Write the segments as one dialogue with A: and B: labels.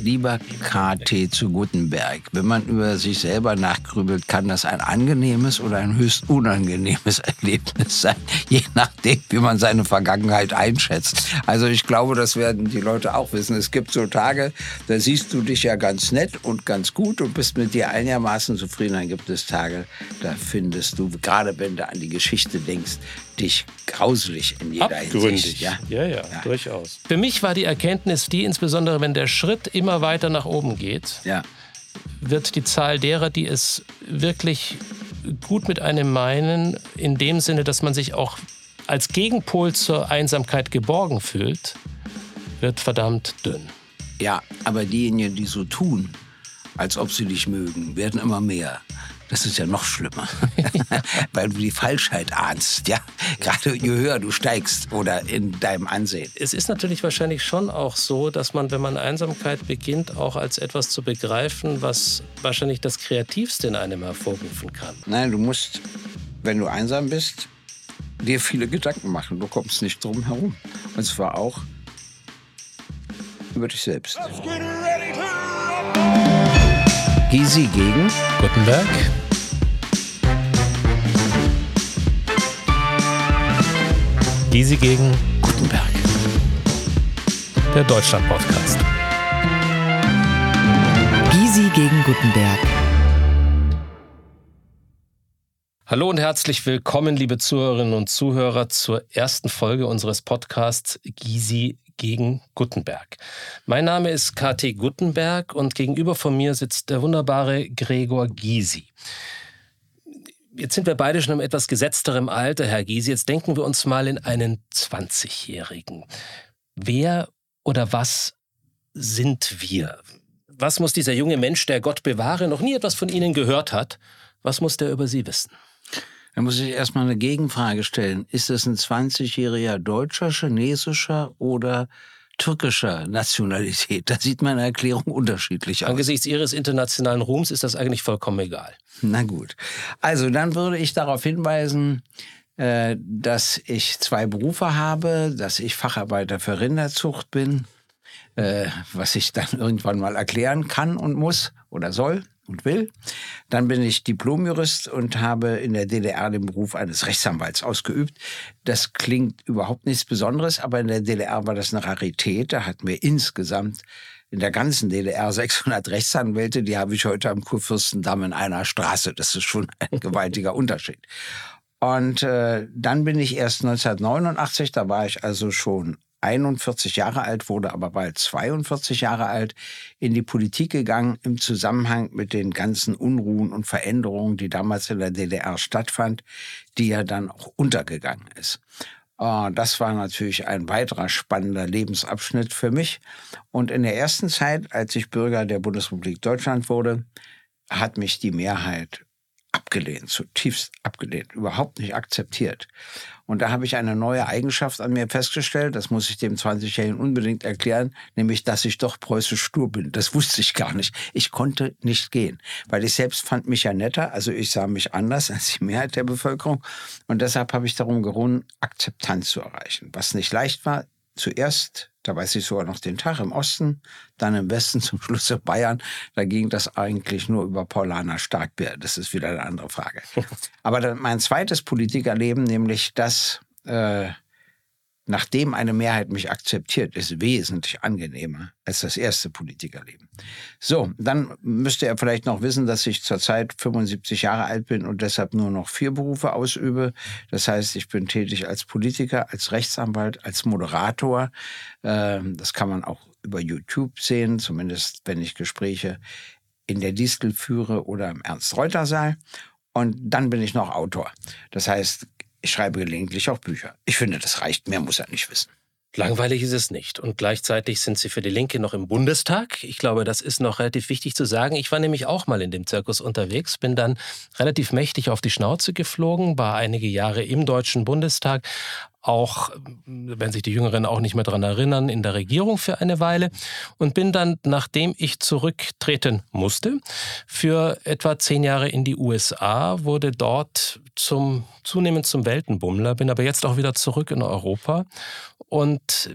A: Lieber KT zu Gutenberg, wenn man über sich selber nachgrübelt, kann das ein angenehmes oder ein höchst unangenehmes Erlebnis sein, je nachdem, wie man seine Vergangenheit einschätzt. Also ich glaube, das werden die Leute auch wissen. Es gibt so Tage, da siehst du dich ja ganz nett und ganz gut und bist mit dir einigermaßen zufrieden. Dann gibt es Tage, da findest du, gerade wenn du an die Geschichte denkst, dich grauselig in jeder
B: Abgründig.
A: Hinsicht. Ja?
B: Ja, ja, ja, durchaus. Für mich war die Erkenntnis die, insbesondere wenn der Schritt immer weiter nach oben geht,
A: ja.
B: wird die Zahl derer, die es wirklich gut mit einem meinen, in dem Sinne, dass man sich auch als Gegenpol zur Einsamkeit geborgen fühlt, wird verdammt dünn.
A: Ja, aber diejenigen, die so tun, als ob sie dich mögen, werden immer mehr. Das ist ja noch schlimmer, weil du die Falschheit ahnst, ja. Gerade je höher du steigst oder in deinem Ansehen.
B: Es ist natürlich wahrscheinlich schon auch so, dass man, wenn man Einsamkeit beginnt, auch als etwas zu begreifen, was wahrscheinlich das Kreativste in einem hervorrufen kann.
A: Nein, du musst, wenn du einsam bist, dir viele Gedanken machen. Du kommst nicht drum herum. Und zwar auch über dich selbst. Gysi gegen
B: Gutenberg. Gysi gegen
A: Gutenberg.
B: der Deutschland-Podcast.
C: Gysi gegen Gutenberg.
B: Hallo und herzlich willkommen, liebe Zuhörerinnen und Zuhörer, zur ersten Folge unseres Podcasts Gysi gegen Gutenberg. Mein Name ist KT Gutenberg und gegenüber von mir sitzt der wunderbare Gregor Gysi. Jetzt sind wir beide schon im etwas gesetzterem Alter, Herr Gysi. Jetzt denken wir uns mal in einen 20-Jährigen. Wer oder was sind wir? Was muss dieser junge Mensch, der Gott bewahre, noch nie etwas von Ihnen gehört hat, was muss der über Sie wissen?
A: Da muss ich erstmal eine Gegenfrage stellen. Ist es ein 20-jähriger deutscher, chinesischer oder türkischer Nationalität? Da sieht meine Erklärung unterschiedlich aus.
B: Angesichts Ihres internationalen Ruhms ist das eigentlich vollkommen egal.
A: Na gut. Also dann würde ich darauf hinweisen, äh, dass ich zwei Berufe habe, dass ich Facharbeiter für Rinderzucht bin, äh, was ich dann irgendwann mal erklären kann und muss oder soll und will. Dann bin ich Diplomjurist und habe in der DDR den Beruf eines Rechtsanwalts ausgeübt. Das klingt überhaupt nichts Besonderes, aber in der DDR war das eine Rarität. Da hatten wir insgesamt in der ganzen DDR 600 Rechtsanwälte. Die habe ich heute am Kurfürstendamm in einer Straße. Das ist schon ein gewaltiger Unterschied. Und äh, dann bin ich erst 1989, da war ich also schon 41 Jahre alt, wurde aber bald 42 Jahre alt, in die Politik gegangen im Zusammenhang mit den ganzen Unruhen und Veränderungen, die damals in der DDR stattfand, die ja dann auch untergegangen ist. Äh, Das war natürlich ein weiterer spannender Lebensabschnitt für mich. Und in der ersten Zeit, als ich Bürger der Bundesrepublik Deutschland wurde, hat mich die Mehrheit abgelehnt, zutiefst abgelehnt, überhaupt nicht akzeptiert. Und da habe ich eine neue Eigenschaft an mir festgestellt, das muss ich dem 20-Jährigen unbedingt erklären, nämlich, dass ich doch preußisch stur bin. Das wusste ich gar nicht. Ich konnte nicht gehen, weil ich selbst fand mich ja netter, also ich sah mich anders als die Mehrheit der Bevölkerung. Und deshalb habe ich darum gerungen, Akzeptanz zu erreichen. Was nicht leicht war, zuerst, da weiß ich sogar noch den Tag im Osten, dann im Westen, zum Schluss in Bayern. Da ging das eigentlich nur über Paulaner Starkbär. Das ist wieder eine andere Frage. Aber dann mein zweites Politikerleben, nämlich das, äh, nachdem eine Mehrheit mich akzeptiert, ist wesentlich angenehmer als das erste Politikerleben. So, dann müsste er vielleicht noch wissen, dass ich zurzeit 75 Jahre alt bin und deshalb nur noch vier Berufe ausübe. Das heißt, ich bin tätig als Politiker, als Rechtsanwalt, als Moderator. Ähm, Das kann man auch über YouTube sehen, zumindest wenn ich Gespräche in der Distel führe oder im Ernst-Reuter-Saal. Und dann bin ich noch Autor. Das heißt, ich schreibe gelegentlich auch Bücher. Ich finde, das reicht. Mehr muss er nicht wissen.
B: Langweilig ist es nicht. Und gleichzeitig sind Sie für die Linke noch im Bundestag. Ich glaube, das ist noch relativ wichtig zu sagen. Ich war nämlich auch mal in dem Zirkus unterwegs, bin dann relativ mächtig auf die Schnauze geflogen, war einige Jahre im Deutschen Bundestag, auch, wenn sich die Jüngeren auch nicht mehr daran erinnern, in der Regierung für eine Weile und bin dann, nachdem ich zurücktreten musste, für etwa zehn Jahre in die USA, wurde dort zum, zunehmend zum Weltenbummler, bin aber jetzt auch wieder zurück in Europa und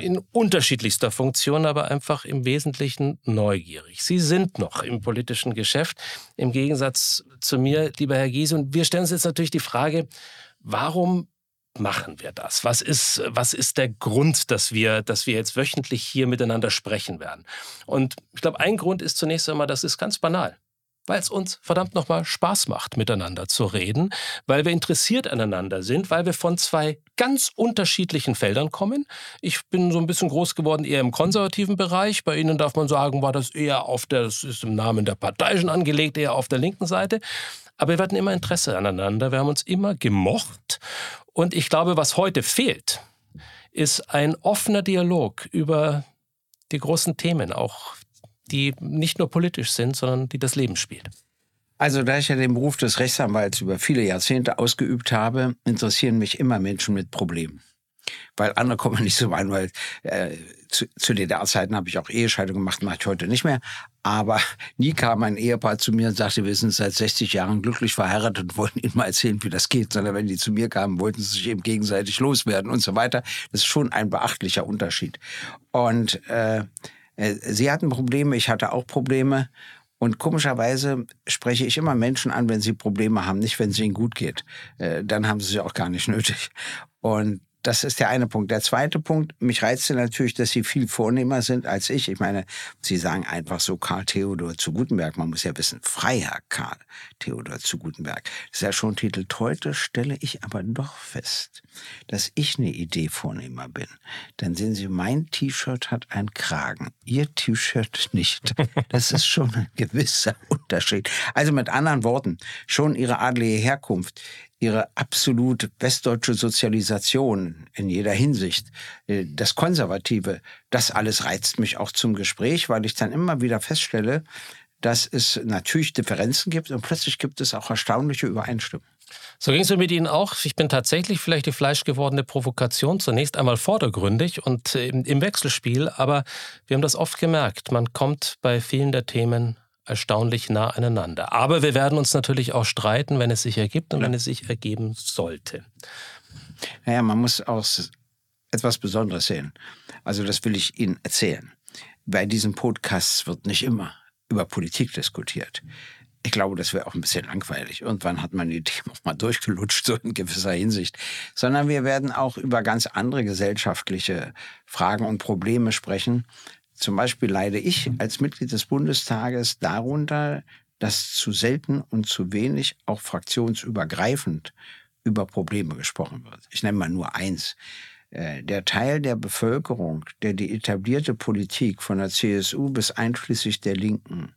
B: in unterschiedlichster Funktion, aber einfach im Wesentlichen neugierig. Sie sind noch im politischen Geschäft, im Gegensatz zu mir, lieber Herr Giese. Und wir stellen uns jetzt natürlich die Frage, warum machen wir das? Was ist, was ist der Grund, dass wir, dass wir jetzt wöchentlich hier miteinander sprechen werden? Und ich glaube, ein Grund ist zunächst einmal, das ist ganz banal weil es uns verdammt nochmal Spaß macht, miteinander zu reden, weil wir interessiert aneinander sind, weil wir von zwei ganz unterschiedlichen Feldern kommen. Ich bin so ein bisschen groß geworden eher im konservativen Bereich. Bei Ihnen darf man sagen, war das eher auf der, das ist im Namen der Partei schon angelegt, eher auf der linken Seite. Aber wir hatten immer Interesse aneinander, wir haben uns immer gemocht. Und ich glaube, was heute fehlt, ist ein offener Dialog über die großen Themen, auch die nicht nur politisch sind, sondern die das Leben spielt.
A: Also da ich ja den Beruf des Rechtsanwalts über viele Jahrzehnte ausgeübt habe, interessieren mich immer Menschen mit Problemen. Weil andere kommen nicht so rein, weil äh, zu, zu DDR-Zeiten habe ich auch Ehescheidung gemacht, mache ich heute nicht mehr. Aber nie kam ein Ehepaar zu mir und sagte, wir sind seit 60 Jahren glücklich verheiratet und wollten Ihnen mal erzählen, wie das geht. Sondern wenn die zu mir kamen, wollten sie sich eben gegenseitig loswerden und so weiter. Das ist schon ein beachtlicher Unterschied. Und äh, sie hatten Probleme, ich hatte auch Probleme. Und komischerweise spreche ich immer Menschen an, wenn sie Probleme haben, nicht wenn es ihnen gut geht. Äh, dann haben sie sie auch gar nicht nötig. Und das ist der eine Punkt. Der zweite Punkt, mich reizte natürlich, dass Sie viel vornehmer sind als ich. Ich meine, Sie sagen einfach so Karl Theodor zu Gutenberg. Man muss ja wissen, Freiherr Karl Theodor zu Gutenberg. Das ist ja schon Titel. Heute stelle ich aber doch fest, dass ich eine Idee vornehmer bin. Dann sehen Sie, mein T-Shirt hat einen Kragen. Ihr T-Shirt nicht. Das ist schon ein gewisser Unterschied. Also mit anderen Worten, schon Ihre adlige Herkunft, ihre absolut westdeutsche Sozialisation in jeder Hinsicht, äh, das Konservative, das alles reizt mich auch zum Gespräch, weil ich dann immer wieder feststelle, dass es natürlich Differenzen gibt und plötzlich gibt es auch erstaunliche Übereinstimmungen.
B: So ging es mir mit Ihnen auch. Ich bin tatsächlich vielleicht die fleischgewordene Provokation, zunächst einmal vordergründig und äh, im Wechselspiel, aber wir haben das oft gemerkt. Man kommt bei vielen der Themen erstaunlich nah aneinander. Aber wir werden uns natürlich auch streiten, wenn es sich ergibt und ja. wenn es sich ergeben sollte.
A: Naja, man muss auch etwas Besonderes sehen. Also das will ich Ihnen erzählen. Bei diesen Podcasts wird nicht immer über Politik diskutiert. Ich glaube, das wäre auch ein bisschen langweilig. Irgendwann hat man die Themen auch mal durchgelutscht, so in gewisser Hinsicht. Sondern wir werden auch über ganz andere gesellschaftliche Fragen und Probleme sprechen, zum Beispiel leide ich als Mitglied des Bundestages darunter, dass zu selten und zu wenig, auch fraktionsübergreifend, über Probleme gesprochen wird. Ich nenne mal nur eins. Äh, der Teil der Bevölkerung, der die etablierte Politik von der CSU bis einschließlich der Linken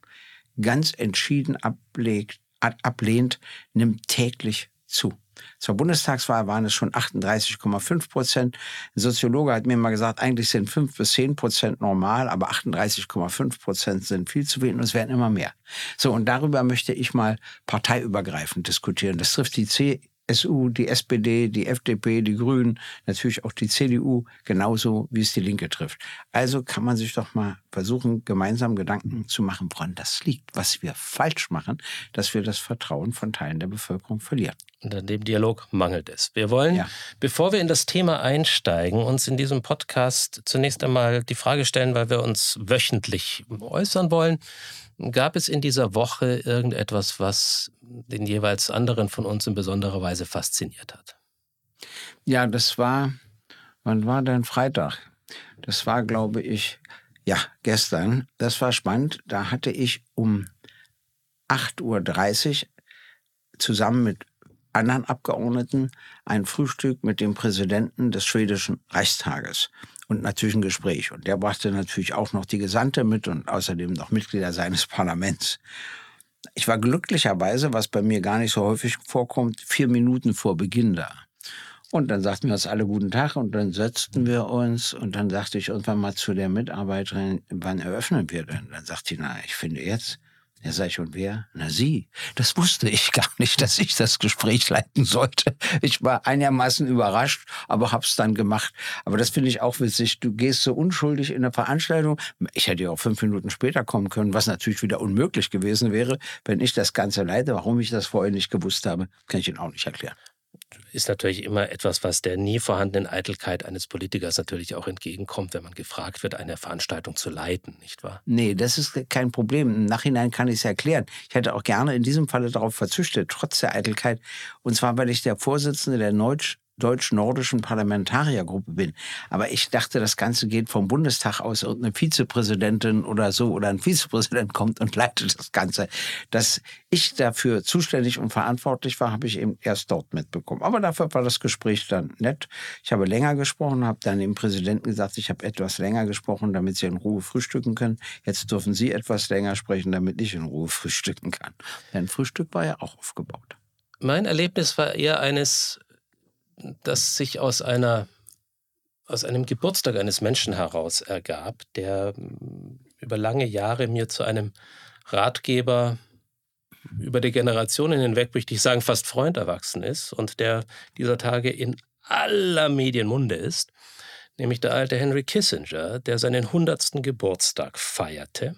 A: ganz entschieden ablegt, ablehnt, nimmt täglich zu. Zur Bundestagswahl waren es schon 38,5 Prozent. Ein Soziologe hat mir mal gesagt, eigentlich sind 5 bis 10 Prozent normal, aber 38,5 Prozent sind viel zu wenig und es werden immer mehr. So, und darüber möchte ich mal parteiübergreifend diskutieren. Das trifft die CSU, die SPD, die FDP, die Grünen, natürlich auch die CDU, genauso wie es die Linke trifft. Also kann man sich doch mal versuchen, gemeinsam Gedanken zu machen, woran das liegt, was wir falsch machen, dass wir das Vertrauen von Teilen der Bevölkerung verlieren.
B: Und an dem Dialog mangelt es. Wir wollen, ja. bevor wir in das Thema einsteigen, uns in diesem Podcast zunächst einmal die Frage stellen, weil wir uns wöchentlich äußern wollen. Gab es in dieser Woche irgendetwas, was den jeweils anderen von uns in besonderer Weise fasziniert hat?
A: Ja, das war, wann war denn Freitag? Das war, glaube ich, ja, gestern. Das war spannend. Da hatte ich um 8.30 Uhr zusammen mit anderen Abgeordneten ein Frühstück mit dem Präsidenten des schwedischen Reichstages und natürlich ein Gespräch. Und der brachte natürlich auch noch die Gesandte mit und außerdem noch Mitglieder seines Parlaments. Ich war glücklicherweise, was bei mir gar nicht so häufig vorkommt, vier Minuten vor Beginn da. Und dann sagten wir uns alle guten Tag und dann setzten wir uns und dann sagte ich irgendwann mal zu der Mitarbeiterin, wann eröffnen wir denn? Dann sagt sie, na, ich finde jetzt. Ja, sag ich, und wer? Na, Sie. Das wusste ich gar nicht, dass ich das Gespräch leiten sollte. Ich war einigermaßen überrascht, aber hab's dann gemacht. Aber das finde ich auch witzig. Du gehst so unschuldig in eine Veranstaltung. Ich hätte ja auch fünf Minuten später kommen können, was natürlich wieder unmöglich gewesen wäre, wenn ich das Ganze leite. Warum ich das vorher nicht gewusst habe, kann ich Ihnen auch nicht erklären
B: ist natürlich immer etwas, was der nie vorhandenen Eitelkeit eines Politikers natürlich auch entgegenkommt, wenn man gefragt wird, eine Veranstaltung zu leiten, nicht wahr?
A: Nee, das ist kein Problem. Im Nachhinein kann ich es erklären. Ich hätte auch gerne in diesem Falle darauf verzichtet, trotz der Eitelkeit. Und zwar, weil ich der Vorsitzende der Neutsch deutsch-nordischen Parlamentariergruppe bin. Aber ich dachte, das Ganze geht vom Bundestag aus. Irgendeine Vizepräsidentin oder so oder ein Vizepräsident kommt und leitet das Ganze. Dass ich dafür zuständig und verantwortlich war, habe ich eben erst dort mitbekommen. Aber dafür war das Gespräch dann nett. Ich habe länger gesprochen, habe dann dem Präsidenten gesagt, ich habe etwas länger gesprochen, damit Sie in Ruhe frühstücken können. Jetzt dürfen Sie etwas länger sprechen, damit ich in Ruhe frühstücken kann. Denn Frühstück war ja auch aufgebaut.
B: Mein Erlebnis war eher eines das sich aus einer aus einem Geburtstag eines Menschen heraus ergab, der hm, über lange Jahre mir zu einem Ratgeber über die Generationen hinweg, möchte ich sagen, fast Freund erwachsen ist und der dieser Tage in aller Medien Munde ist, nämlich der alte Henry Kissinger, der seinen 100. Geburtstag feierte.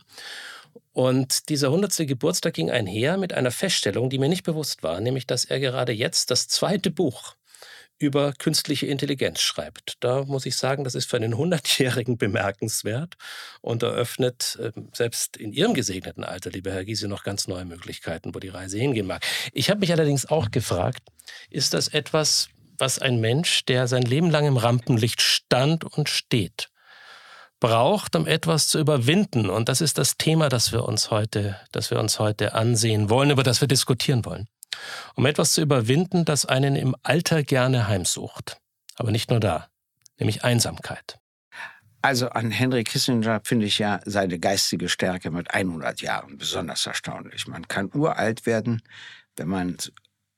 B: Und dieser 100. Geburtstag ging einher mit einer Feststellung, die mir nicht bewusst war, nämlich dass er gerade jetzt das zweite Buch über künstliche Intelligenz schreibt. Da muss ich sagen, das ist für einen Hundertjährigen bemerkenswert und eröffnet ähm, selbst in Ihrem gesegneten Alter, lieber Herr Giese, noch ganz neue Möglichkeiten, wo die Reise hingehen mag. Ich habe mich allerdings auch gefragt, ist das etwas, was ein Mensch, der sein Leben lang im Rampenlicht stand und steht, braucht, um etwas zu überwinden? Und das ist das Thema, das wir uns heute, das wir uns heute ansehen wollen, über das wir diskutieren wollen um etwas zu überwinden, das einen im Alter gerne heimsucht. Aber nicht nur da, nämlich Einsamkeit.
A: Also an Henry Kissinger finde ich ja seine geistige Stärke mit 100 Jahren besonders erstaunlich. Man kann uralt werden, wenn man,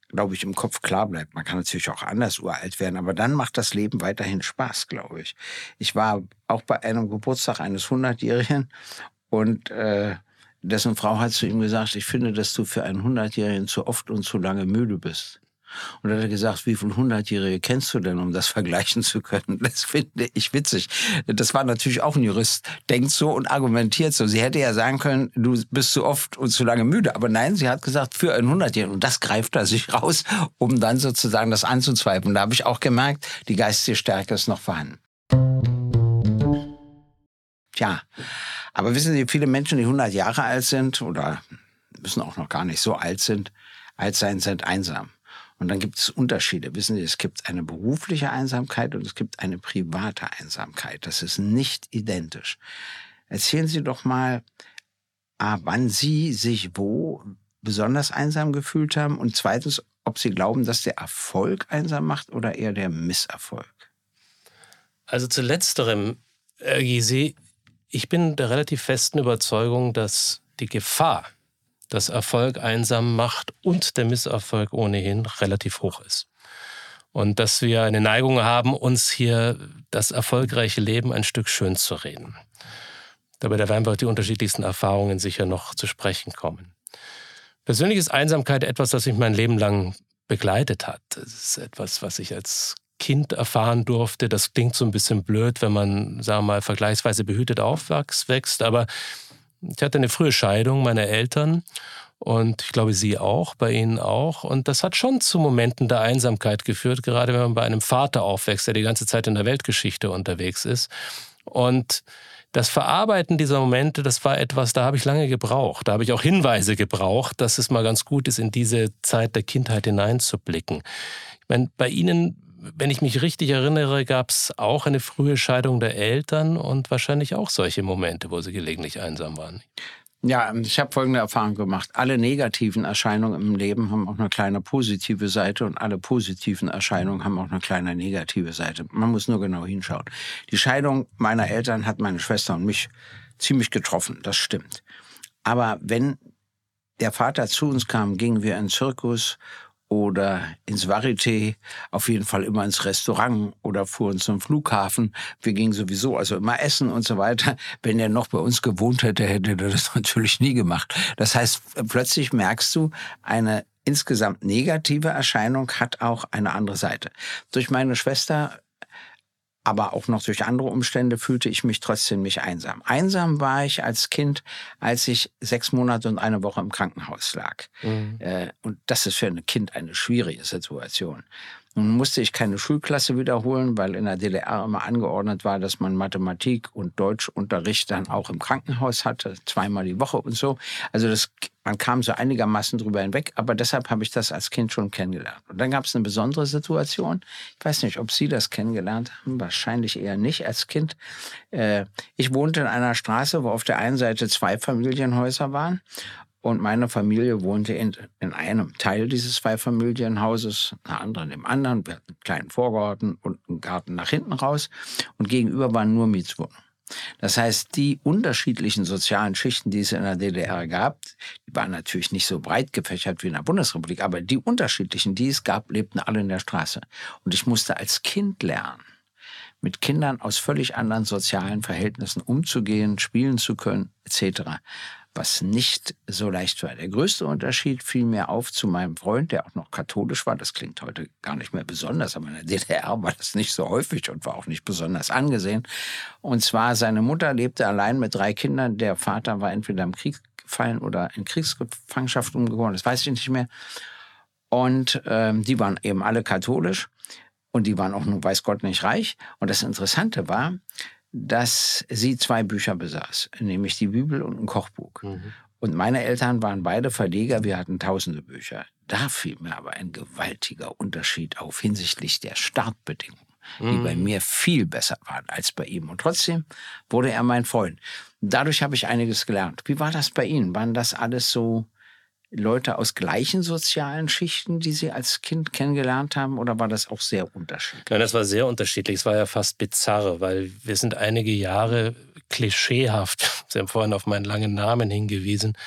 A: glaube ich, im Kopf klar bleibt. Man kann natürlich auch anders uralt werden, aber dann macht das Leben weiterhin Spaß, glaube ich. Ich war auch bei einem Geburtstag eines 100-Jährigen und äh, dessen Frau hat zu ihm gesagt, ich finde, dass du für einen Hundertjährigen zu oft und zu lange müde bist. Und dann hat er gesagt, wie viele Hundertjährige kennst du denn, um das vergleichen zu können? Das finde ich witzig. Das war natürlich auch ein Jurist. Denkt so und argumentiert so. Sie hätte ja sagen können, du bist zu oft und zu lange müde. Aber nein, sie hat gesagt, für einen Hundertjährigen. Und das greift er sich raus, um dann sozusagen das anzuzweifeln. Da habe ich auch gemerkt, die geistige Stärke ist noch vorhanden. Tja, aber wissen Sie, viele Menschen, die 100 Jahre alt sind oder müssen auch noch gar nicht so alt sind, alt sein, sind einsam. Und dann gibt es Unterschiede. Wissen Sie, es gibt eine berufliche Einsamkeit und es gibt eine private Einsamkeit. Das ist nicht identisch. Erzählen Sie doch mal, wann Sie sich wo besonders einsam gefühlt haben und zweitens, ob Sie glauben, dass der Erfolg einsam macht oder eher der Misserfolg.
B: Also zu letzterem, Herr Gysi, ich bin der relativ festen Überzeugung, dass die Gefahr, dass Erfolg einsam macht und der Misserfolg ohnehin relativ hoch ist. Und dass wir eine Neigung haben, uns hier das erfolgreiche Leben ein Stück schön zu reden. Dabei da werden wir auf die unterschiedlichsten Erfahrungen sicher noch zu sprechen kommen. Persönlich ist Einsamkeit etwas, das mich mein Leben lang begleitet hat. Es ist etwas, was ich als Kind erfahren durfte. Das klingt so ein bisschen blöd, wenn man, sagen wir mal, vergleichsweise behütet aufwächst. Aber ich hatte eine frühe Scheidung meiner Eltern und ich glaube, Sie auch, bei Ihnen auch. Und das hat schon zu Momenten der Einsamkeit geführt, gerade wenn man bei einem Vater aufwächst, der die ganze Zeit in der Weltgeschichte unterwegs ist. Und das Verarbeiten dieser Momente, das war etwas, da habe ich lange gebraucht. Da habe ich auch Hinweise gebraucht, dass es mal ganz gut ist, in diese Zeit der Kindheit hineinzublicken. Ich meine, bei Ihnen wenn ich mich richtig erinnere, gab es auch eine frühe Scheidung der Eltern und wahrscheinlich auch solche Momente, wo sie gelegentlich einsam waren.
A: Ja, ich habe folgende Erfahrung gemacht. Alle negativen Erscheinungen im Leben haben auch eine kleine positive Seite und alle positiven Erscheinungen haben auch eine kleine negative Seite. Man muss nur genau hinschauen. Die Scheidung meiner Eltern hat meine Schwester und mich ziemlich getroffen, das stimmt. Aber wenn der Vater zu uns kam, gingen wir in den Zirkus oder ins Varieté, auf jeden Fall immer ins Restaurant oder fuhren zum Flughafen. Wir gingen sowieso also immer essen und so weiter. Wenn er noch bei uns gewohnt hätte, hätte er das natürlich nie gemacht. Das heißt, plötzlich merkst du, eine insgesamt negative Erscheinung hat auch eine andere Seite. Durch meine Schwester aber auch noch durch andere Umstände fühlte ich mich trotzdem nicht einsam. Einsam war ich als Kind, als ich sechs Monate und eine Woche im Krankenhaus lag. Mhm. Äh, und das ist für ein Kind eine schwierige Situation. Nun musste ich keine Schulklasse wiederholen, weil in der DDR immer angeordnet war, dass man Mathematik und Deutschunterricht dann auch im Krankenhaus hatte, zweimal die Woche und so. Also das, man kam so einigermaßen drüber hinweg, aber deshalb habe ich das als Kind schon kennengelernt. Und dann gab es eine besondere Situation. Ich weiß nicht, ob Sie das kennengelernt haben, wahrscheinlich eher nicht als Kind. Äh, ich wohnte in einer Straße, wo auf der einen Seite zwei Familienhäuser waren und meine Familie wohnte in, in einem Teil dieses Zweifamilienhauses, eine anderen im anderen. Wir hatten einen kleinen Vorgarten und einen Garten nach hinten raus. Und gegenüber waren nur Mietswohnungen. Das heißt, die unterschiedlichen sozialen Schichten, die es in der DDR gab, die waren natürlich nicht so breit gefächert wie in der Bundesrepublik, aber die unterschiedlichen, die es gab, lebten alle in der Straße. Und ich musste als Kind lernen, mit Kindern aus völlig anderen sozialen Verhältnissen umzugehen, spielen zu können, etc was nicht so leicht war. Der größte Unterschied fiel mir auf zu meinem Freund, der auch noch katholisch war. Das klingt heute gar nicht mehr besonders, aber in der DDR war das nicht so häufig und war auch nicht besonders angesehen. Und zwar seine Mutter lebte allein mit drei Kindern. Der Vater war entweder im Krieg gefallen oder in Kriegsgefangenschaft umgekommen, das weiß ich nicht mehr. Und ähm, die waren eben alle katholisch und die waren auch nun weiß Gott nicht reich. Und das Interessante war, dass sie zwei Bücher besaß, nämlich die Bibel und ein Kochbuch. Mhm. Und meine Eltern waren beide Verleger, wir hatten tausende Bücher. Da fiel mir aber ein gewaltiger Unterschied auf hinsichtlich der Startbedingungen, die mhm. bei mir viel besser waren als bei ihm. Und trotzdem wurde er mein Freund. Dadurch habe ich einiges gelernt. Wie war das bei Ihnen? Waren das alles so Leute aus gleichen sozialen Schichten, die Sie als Kind kennengelernt haben, oder war das auch sehr unterschiedlich?
B: Nein, das war sehr unterschiedlich. Es war ja fast bizarr, weil wir sind einige Jahre klischeehaft, Sie haben vorhin auf meinen langen Namen hingewiesen,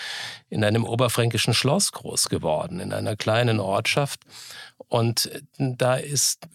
B: in einem oberfränkischen Schloss groß geworden, in einer kleinen Ortschaft. Und da ist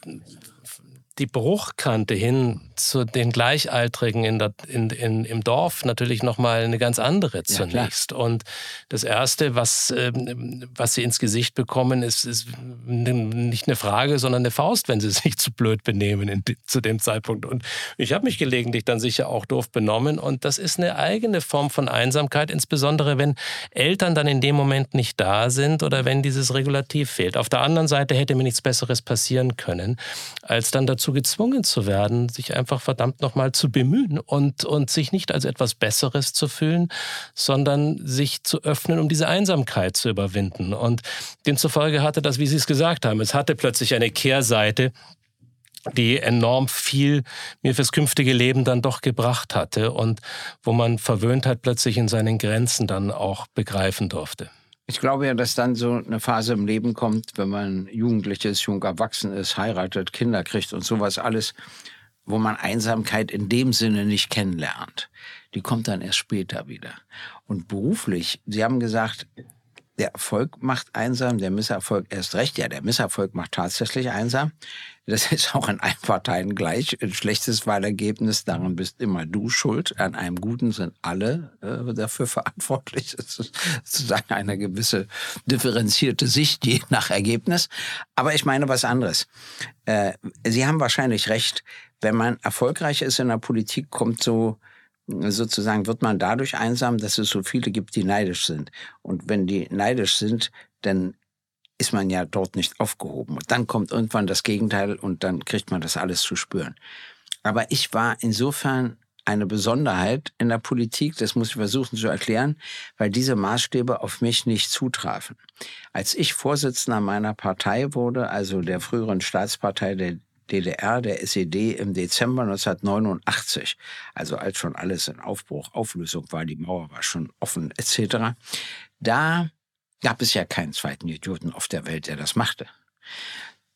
B: die Bruchkante hin zu den Gleichaltrigen in der, in, in, im Dorf natürlich nochmal eine ganz andere zunächst. Ja, und das Erste, was, ähm, was sie ins Gesicht bekommen, ist, ist nicht eine Frage, sondern eine Faust, wenn sie sich zu blöd benehmen in, zu dem Zeitpunkt. Und ich habe mich gelegentlich dann sicher auch doof benommen. Und das ist eine eigene Form von Einsamkeit, insbesondere wenn Eltern dann in dem Moment nicht da sind oder wenn dieses Regulativ fehlt. Auf der anderen Seite hätte mir nichts Besseres passieren können, als dann dazu gezwungen zu werden, sich einfach einfach verdammt nochmal zu bemühen und, und sich nicht als etwas Besseres zu fühlen, sondern sich zu öffnen, um diese Einsamkeit zu überwinden. Und demzufolge hatte das, wie Sie es gesagt haben, es hatte plötzlich eine Kehrseite, die enorm viel mir fürs künftige Leben dann doch gebracht hatte und wo man Verwöhntheit plötzlich in seinen Grenzen dann auch begreifen durfte.
A: Ich glaube ja, dass dann so eine Phase im Leben kommt, wenn man Jugendlich ist, jung erwachsen ist, heiratet, Kinder kriegt und sowas alles, wo man Einsamkeit in dem Sinne nicht kennenlernt. Die kommt dann erst später wieder. Und beruflich, Sie haben gesagt, der Erfolg macht einsam, der Misserfolg erst recht. Ja, der Misserfolg macht tatsächlich einsam. Das ist auch in allen Parteien gleich. Ein schlechtes Wahlergebnis, daran bist immer du schuld. An einem guten sind alle äh, dafür verantwortlich. Das ist sozusagen eine gewisse differenzierte Sicht, je nach Ergebnis. Aber ich meine was anderes. Äh, Sie haben wahrscheinlich recht. Wenn man erfolgreich ist in der Politik, kommt so sozusagen wird man dadurch einsam, dass es so viele gibt, die neidisch sind. Und wenn die neidisch sind, dann ist man ja dort nicht aufgehoben. Und dann kommt irgendwann das Gegenteil und dann kriegt man das alles zu spüren. Aber ich war insofern eine Besonderheit in der Politik, das muss ich versuchen zu erklären, weil diese Maßstäbe auf mich nicht zutrafen. Als ich Vorsitzender meiner Partei wurde, also der früheren Staatspartei der DDR, der SED im Dezember 1989, also als schon alles in Aufbruch, Auflösung war, die Mauer war schon offen etc., da gab es ja keinen zweiten Idioten auf der Welt, der das machte.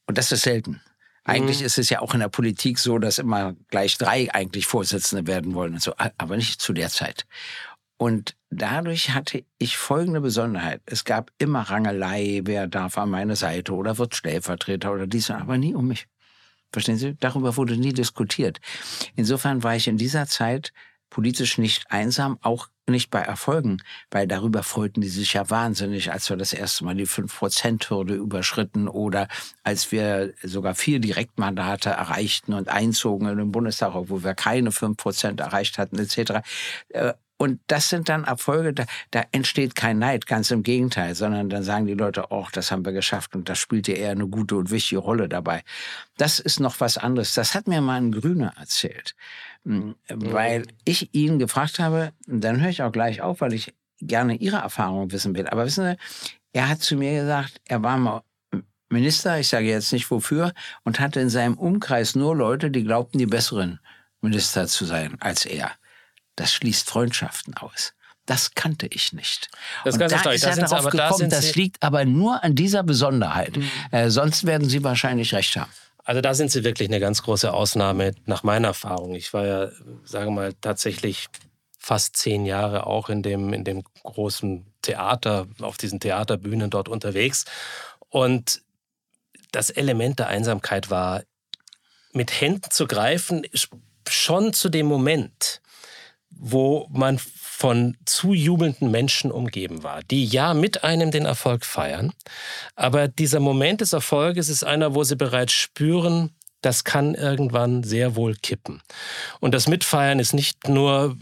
A: Und das ist selten. Eigentlich mhm. ist es ja auch in der Politik so, dass immer gleich drei eigentlich Vorsitzende werden wollen und so, aber nicht zu der Zeit. Und dadurch hatte ich folgende Besonderheit. Es gab immer Rangelei, wer darf an meine Seite oder wird Stellvertreter oder dies, aber nie um mich. Verstehen Sie? Darüber wurde nie diskutiert. Insofern war ich in dieser Zeit politisch nicht einsam, auch nicht bei Erfolgen, weil darüber freuten die sich ja wahnsinnig, als wir das erste Mal die 5%-Hürde überschritten oder als wir sogar vier Direktmandate erreichten und einzogen in den Bundestag, obwohl wir keine 5% erreicht hatten, etc. Und das sind dann Erfolge, da, da entsteht kein Neid, ganz im Gegenteil, sondern dann sagen die Leute, oh, das haben wir geschafft und das spielte eher eine gute und wichtige Rolle dabei. Das ist noch was anderes. Das hat mir mal ein Grüner erzählt, hm, weil ich ihn gefragt habe, dann höre ich auch gleich auf, weil ich gerne Ihre Erfahrung wissen will. Aber wissen Sie, er hat zu mir gesagt, er war mal Minister, ich sage jetzt nicht wofür, und hatte in seinem Umkreis nur Leute, die glaubten, die besseren Minister zu sein als er. Das schließt Freundschaften aus. Das kannte ich nicht.
B: Das,
A: und
B: da
A: ist er darauf gekommen, da das liegt aber nur an dieser Besonderheit. Mhm. Äh, sonst werden Sie wahrscheinlich recht haben.
B: Also da sind Sie wirklich eine ganz große Ausnahme nach meiner Erfahrung. Ich war ja, sagen wir mal, tatsächlich fast zehn Jahre auch in dem, in dem großen Theater, auf diesen Theaterbühnen dort unterwegs. Und das Element der Einsamkeit war, mit Händen zu greifen, schon zu dem Moment, wo man von zujubelnden Menschen umgeben war, die ja mit einem den Erfolg feiern. Aber dieser Moment des Erfolges ist einer, wo sie bereits spüren, das kann irgendwann sehr wohl kippen. Und das Mitfeiern ist nicht nur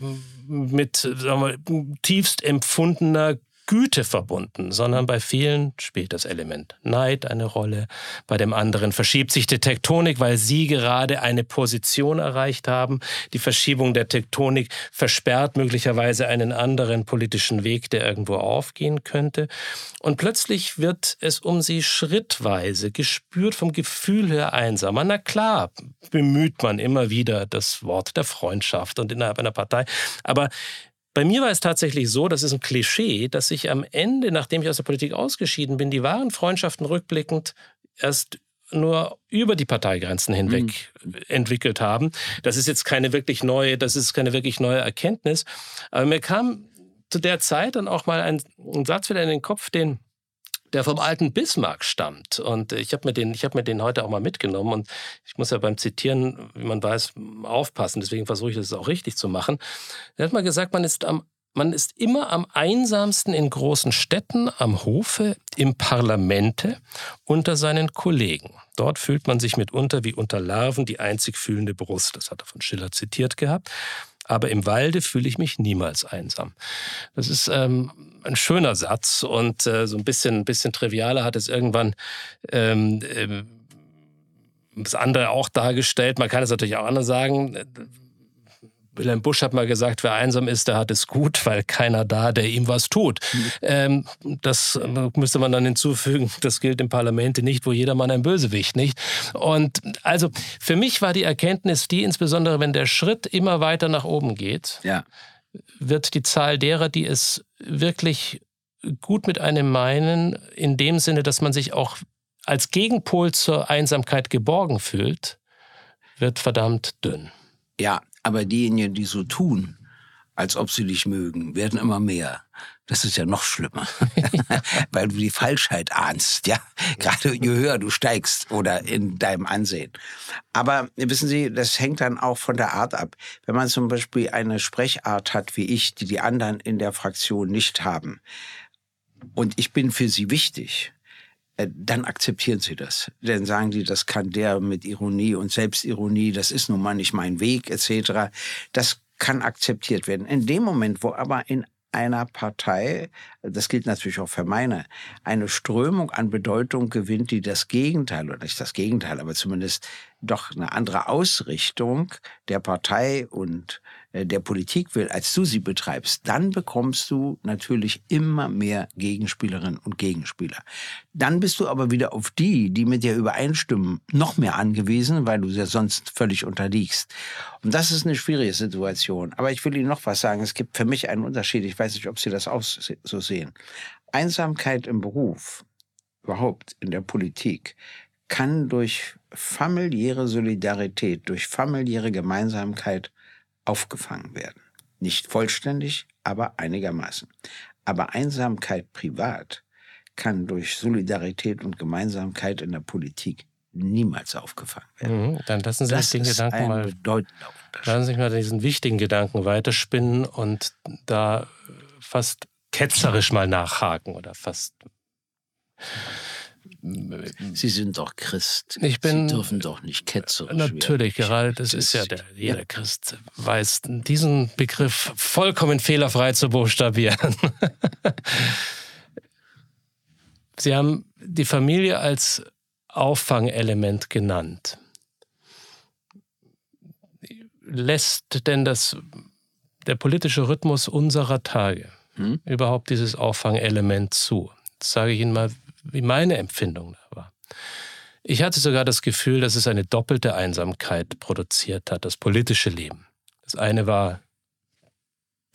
B: mit wir, tiefst empfundener Güte verbunden, sondern bei vielen spielt das Element Neid eine Rolle. Bei dem anderen verschiebt sich die Tektonik, weil sie gerade eine Position erreicht haben. Die Verschiebung der Tektonik versperrt möglicherweise einen anderen politischen Weg, der irgendwo aufgehen könnte. Und plötzlich wird es um sie schrittweise gespürt vom Gefühl her einsamer. Na klar, bemüht man immer wieder das Wort der Freundschaft und innerhalb einer Partei. Aber bei mir war es tatsächlich so, das ist ein Klischee, dass ich am Ende, nachdem ich aus der Politik ausgeschieden bin, die wahren Freundschaften rückblickend erst nur über die Parteigrenzen hinweg mhm. entwickelt haben. Das ist jetzt keine wirklich neue, das ist keine wirklich neue Erkenntnis. Aber mir kam zu der Zeit dann auch mal ein, ein Satz wieder in den Kopf, den der vom alten Bismarck stammt. Und ich habe mir, den, hab mir den heute auch mal mitgenommen. Und ich muss ja beim Zitieren, wie man weiß, aufpassen. Deswegen versuche ich das auch richtig zu machen. Er hat mal gesagt, man ist, am, man ist immer am einsamsten in großen Städten, am Hofe, im Parlamente, unter seinen Kollegen. Dort fühlt man sich mitunter wie unter Larven die einzig fühlende Brust. Das hat er von Schiller zitiert gehabt aber im Walde fühle ich mich niemals einsam. Das ist ähm, ein schöner Satz und äh, so ein bisschen, ein bisschen trivialer hat es irgendwann ähm, äh, das andere auch dargestellt. Man kann es natürlich auch anders sagen. Wilhelm Busch hat mal gesagt, wer einsam ist, der hat es gut, weil keiner da, der ihm was tut. Mhm. Ähm, das müsste man dann hinzufügen, das gilt im Parlament nicht, wo jedermann ein Bösewicht, nicht? Und also für mich war die Erkenntnis die, insbesondere wenn der Schritt immer weiter nach oben geht, ja. wird die Zahl derer, die es wirklich gut mit einem meinen, in dem Sinne, dass man sich auch als Gegenpol zur Einsamkeit geborgen fühlt, wird verdammt dünn.
A: Ja, aber diejenigen, die so tun, als ob sie dich mögen, werden immer mehr. Das ist ja noch schlimmer, weil du die Falschheit ahnst, ja. Gerade je höher du steigst oder in deinem Ansehen. Aber wissen Sie, das hängt dann auch von der Art ab. Wenn man zum Beispiel eine Sprechart hat wie ich, die die anderen in der Fraktion nicht haben, und ich bin für sie wichtig, dann akzeptieren sie das. Dann sagen die, das kann der mit Ironie und Selbstironie, das ist nun mal nicht mein Weg, etc. Das kann akzeptiert werden. In dem Moment, wo aber in einer Partei, das gilt natürlich auch für meine, eine Strömung an Bedeutung gewinnt, die das Gegenteil, oder nicht das Gegenteil, aber zumindest doch eine andere Ausrichtung der Partei und äh, der Politik will, als du sie betreibst, dann bekommst du natürlich immer mehr Gegenspielerinnen und Gegenspieler. Dann bist du aber wieder auf die, die mit dir übereinstimmen, noch mehr angewiesen, weil du ja sonst völlig unterliegst. Und das ist eine schwierige Situation. Aber ich will Ihnen noch was sagen. Es gibt für mich einen Unterschied. Ich weiß nicht, ob Sie das auch so sehen. Einsamkeit im Beruf, überhaupt in der Politik, kann durch familiäre Solidarität, durch familiäre Gemeinsamkeit aufgefangen werden. Nicht vollständig, aber einigermaßen. Aber Einsamkeit privat kann durch Solidarität und Gemeinsamkeit in der Politik niemals aufgefangen werden.
B: Mhm, dann lassen Sie das den Gedanken mal, lassen Sie sich mal diesen wichtigen Gedanken weiterspinnen und da fast ketzerisch mal nachhaken oder fast
A: Sie sind doch Christ.
B: Ich bin,
A: Sie dürfen doch nicht ketzerisch
B: Natürlich,
A: werden.
B: gerade das ist ja der, jeder ja. Christ weiß, diesen Begriff vollkommen fehlerfrei zu buchstabieren. Sie haben die Familie als Auffangelement genannt. Lässt denn das, der politische Rhythmus unserer Tage hm? überhaupt dieses Auffangelement zu? Das sage ich Ihnen mal, wie meine Empfindung da war. Ich hatte sogar das Gefühl, dass es eine doppelte Einsamkeit produziert hat, das politische Leben. Das eine war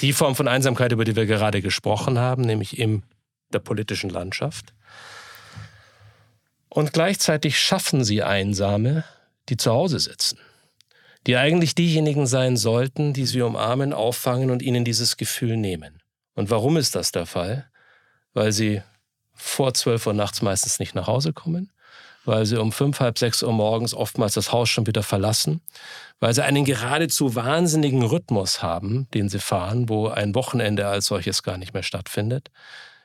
B: die Form von Einsamkeit, über die wir gerade gesprochen haben, nämlich in der politischen Landschaft. Und gleichzeitig schaffen sie Einsame, die zu Hause sitzen, die eigentlich diejenigen sein sollten, die sie umarmen, auffangen und ihnen dieses Gefühl nehmen. Und warum ist das der Fall? Weil sie vor 12 Uhr nachts meistens nicht nach Hause kommen, weil sie um fünf, halb sechs Uhr morgens oftmals das Haus schon wieder verlassen, weil sie einen geradezu wahnsinnigen Rhythmus haben, den sie fahren, wo ein Wochenende als solches gar nicht mehr stattfindet.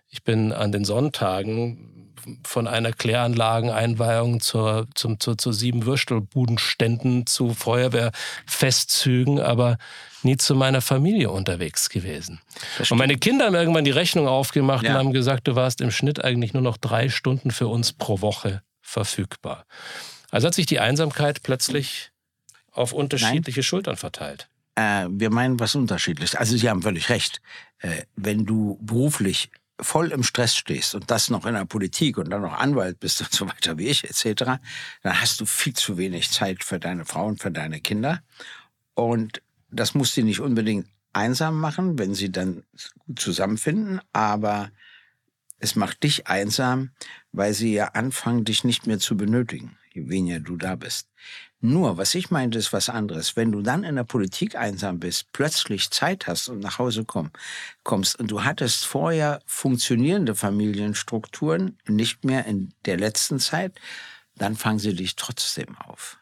B: Ich bin an den Sonntagen von einer Kläranlageneinweihung zur, zum, zur, zu sieben Würstelbudenständen, zu Feuerwehrfestzügen, aber nie zu meiner Familie unterwegs gewesen. Und meine Kinder haben irgendwann die Rechnung aufgemacht ja. und haben gesagt, du warst im Schnitt eigentlich nur noch drei Stunden für uns pro Woche verfügbar. Also hat sich die Einsamkeit plötzlich auf unterschiedliche Nein. Schultern verteilt.
A: Äh, wir meinen was Unterschiedliches. Also Sie haben völlig recht. Äh, wenn du beruflich voll im Stress stehst und das noch in der Politik und dann noch Anwalt bist und so weiter wie ich etc., dann hast du viel zu wenig Zeit für deine Frau und für deine Kinder. Und das muss sie nicht unbedingt einsam machen, wenn sie dann gut zusammenfinden, aber es macht dich einsam, weil sie ja anfangen, dich nicht mehr zu benötigen, je weniger du da bist. Nur, was ich meinte, ist was anderes. Wenn du dann in der Politik einsam bist, plötzlich Zeit hast und nach Hause komm, kommst und du hattest vorher funktionierende Familienstrukturen, nicht mehr in der letzten Zeit, dann fangen sie dich trotzdem auf.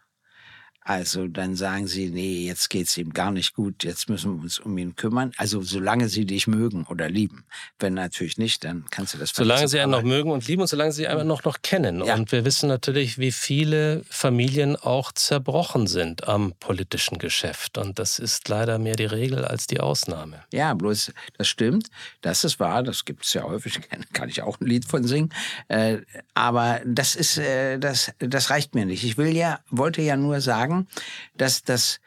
A: Also dann sagen sie, nee, jetzt geht's ihm gar nicht gut, jetzt müssen wir uns um ihn kümmern. Also solange sie dich mögen oder lieben. Wenn natürlich nicht, dann kannst du das
B: Solange sie einen noch mögen und lieben und solange sie einen noch, noch kennen. Ja. Und wir wissen natürlich, wie viele Familien auch zerbrochen sind am politischen Geschäft. Und das ist leider mehr die Regel als die Ausnahme.
A: Ja, bloß das stimmt. Das ist wahr, das gibt es ja häufig, kann ich auch ein Lied von singen. Äh, aber das ist, äh, das, das reicht mir nicht. Ich will ja, wollte ja nur sagen, dass das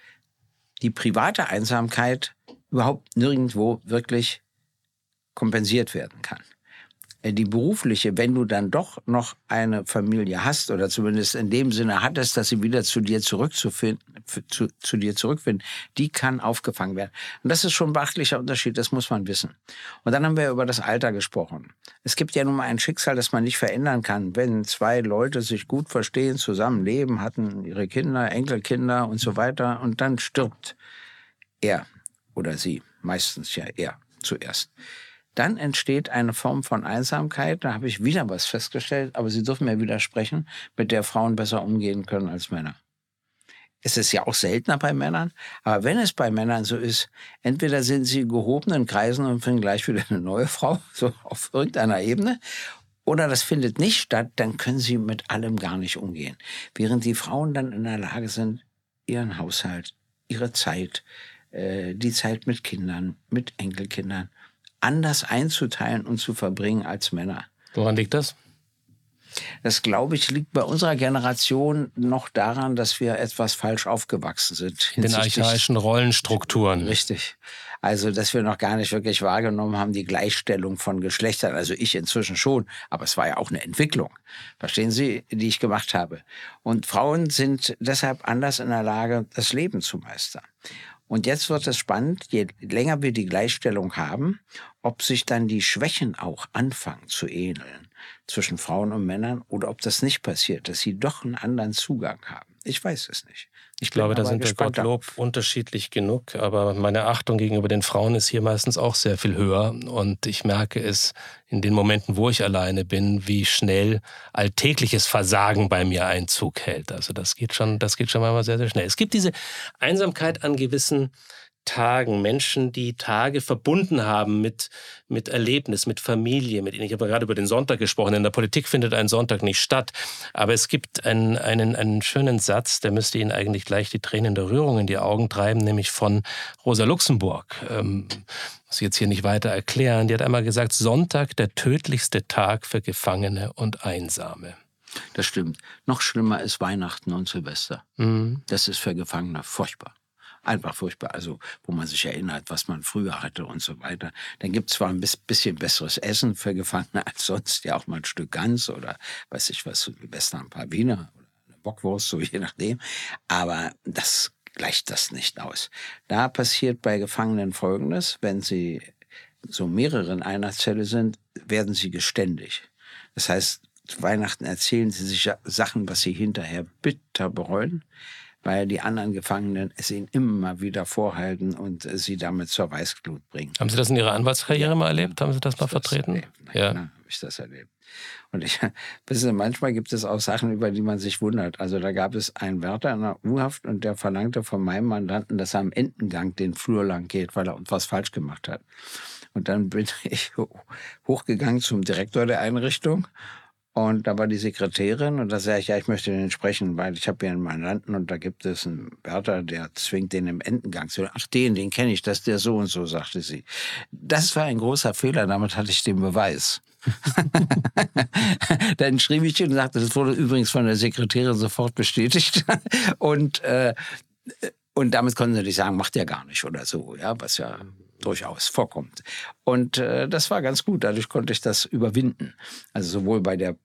A: die private Einsamkeit überhaupt nirgendwo wirklich kompensiert werden kann. Äh, die berufliche, wenn du dann doch noch eine Familie hast oder zumindest in dem Sinne hattest, dass sie wieder zu dir zurückzufinden, zu, zu dir zurückfinden, die kann aufgefangen werden. Und das ist schon ein beachtlicher Unterschied, das muss man wissen. Und dann haben wir über das Alter gesprochen. Es gibt ja nun mal ein Schicksal, das man nicht verändern kann. Wenn zwei Leute sich gut verstehen, zusammenleben, hatten ihre Kinder, Enkelkinder und so weiter, und dann stirbt er oder sie, meistens ja er zuerst dann entsteht eine Form von Einsamkeit. Da habe ich wieder was festgestellt, aber Sie dürfen mir widersprechen, mit der Frauen besser umgehen können als Männer. Es ist ja auch seltener bei Männern, aber wenn es bei Männern so ist, entweder sind sie in gehobenen Kreisen und finden gleich wieder eine neue Frau, so auf irgendeiner Ebene, oder das findet nicht statt, dann können sie mit allem gar nicht umgehen. Während die Frauen dann in der Lage sind, ihren Haushalt, ihre Zeit, äh, die Zeit mit Kindern, mit Enkelkindern anders einzuteilen und zu verbringen als Männer.
B: Woran liegt das?
A: Das, glaube ich, liegt bei unserer Generation noch daran, dass wir etwas falsch aufgewachsen sind.
B: Den archaischen Rollenstrukturen.
A: Richtig. Also, dass wir noch gar nicht wirklich wahrgenommen haben, die Gleichstellung von Geschlechtern. Also ich inzwischen schon, aber es war ja auch eine Entwicklung. Verstehen Sie, die ich gemacht habe. Und Frauen sind deshalb anders in der Lage, das Leben zu meistern. Und jetzt wird es spannend, je länger wir die Gleichstellung haben, ob sich dann die Schwächen auch anfangen zu ähneln zwischen Frauen und Männern oder ob das nicht passiert, dass sie doch einen anderen Zugang haben. Ich weiß es nicht.
B: Ich, glaube, da sind wir Gottlob unterschiedlich genug, aber meine Achtung gegenüber den Frauen ist hier meistens auch sehr viel höher und ich merke es in den Momenten, wo ich alleine bin, wie schnell alltägliches Versagen bei mir Einzug hält. Also das geht schon, das geht schon mal sehr, sehr schnell. Es gibt diese Einsamkeit an gewissen Tagen, Menschen, die Tage verbunden haben mit, mit Erlebnis, mit Familie, mit Ich habe gerade über den Sonntag gesprochen. In der Politik findet ein Sonntag nicht statt. Aber es gibt einen, einen, einen schönen Satz, der müsste Ihnen eigentlich gleich die Tränen der Rührung in die Augen treiben, nämlich von Rosa Luxemburg. Ähm, muss ich jetzt hier nicht weiter erklären. Die hat einmal gesagt, Sonntag der tödlichste Tag für Gefangene und Einsame.
A: Das stimmt. Noch schlimmer ist Weihnachten und Silvester. Mhm. Das ist für Gefangene furchtbar einfach furchtbar. Also, wo man sich erinnert, was man früher hatte und so weiter. Dann gibt es zwar ein bisschen besseres Essen für Gefangene als sonst, ja auch mal ein Stück Gans oder weiß ich was, Silvester ein paar Wiener oder eine Bockwurst, so je nachdem. Aber das gleicht das nicht aus. Da passiert bei Gefangenen Folgendes, wenn sie so mehrere in einer Zelle sind, werden sie geständig. Das heißt, zu Weihnachten erzählen sie sich Sachen, was sie hinterher bitter bereuen weil die anderen Gefangenen es ihnen immer wieder vorhalten und sie damit zur Weißglut bringen.
B: Haben Sie das in Ihrer Anwaltskarriere ja. mal erlebt? Haben Sie das mal vertreten?
A: Das ja, habe ich das erlebt. Und ich, wissen manchmal gibt es auch Sachen, über die man sich wundert. Also da gab es einen Wärter in der U-Haft und der verlangte von meinem Mandanten, dass er am Endengang den Flur lang geht, weil er was falsch gemacht hat. Und dann bin ich hochgegangen zum Direktor der Einrichtung und da war die Sekretärin und da sage ich, ja, ich möchte den sprechen, weil ich habe hier einen Mandanten und da gibt es einen Wärter, der zwingt den im Endengang zu. Ach, den, den kenne ich, das ist der so und so, sagte sie. Das war ein großer Fehler, damit hatte ich den Beweis. Dann schrieb ich und sagte, das wurde übrigens von der Sekretärin sofort bestätigt. und, äh, und damit konnten sie nicht sagen, macht er gar nicht oder so, ja, was ja durchaus vorkommt. Und äh, das war ganz gut. Dadurch konnte ich das überwinden. Also sowohl bei der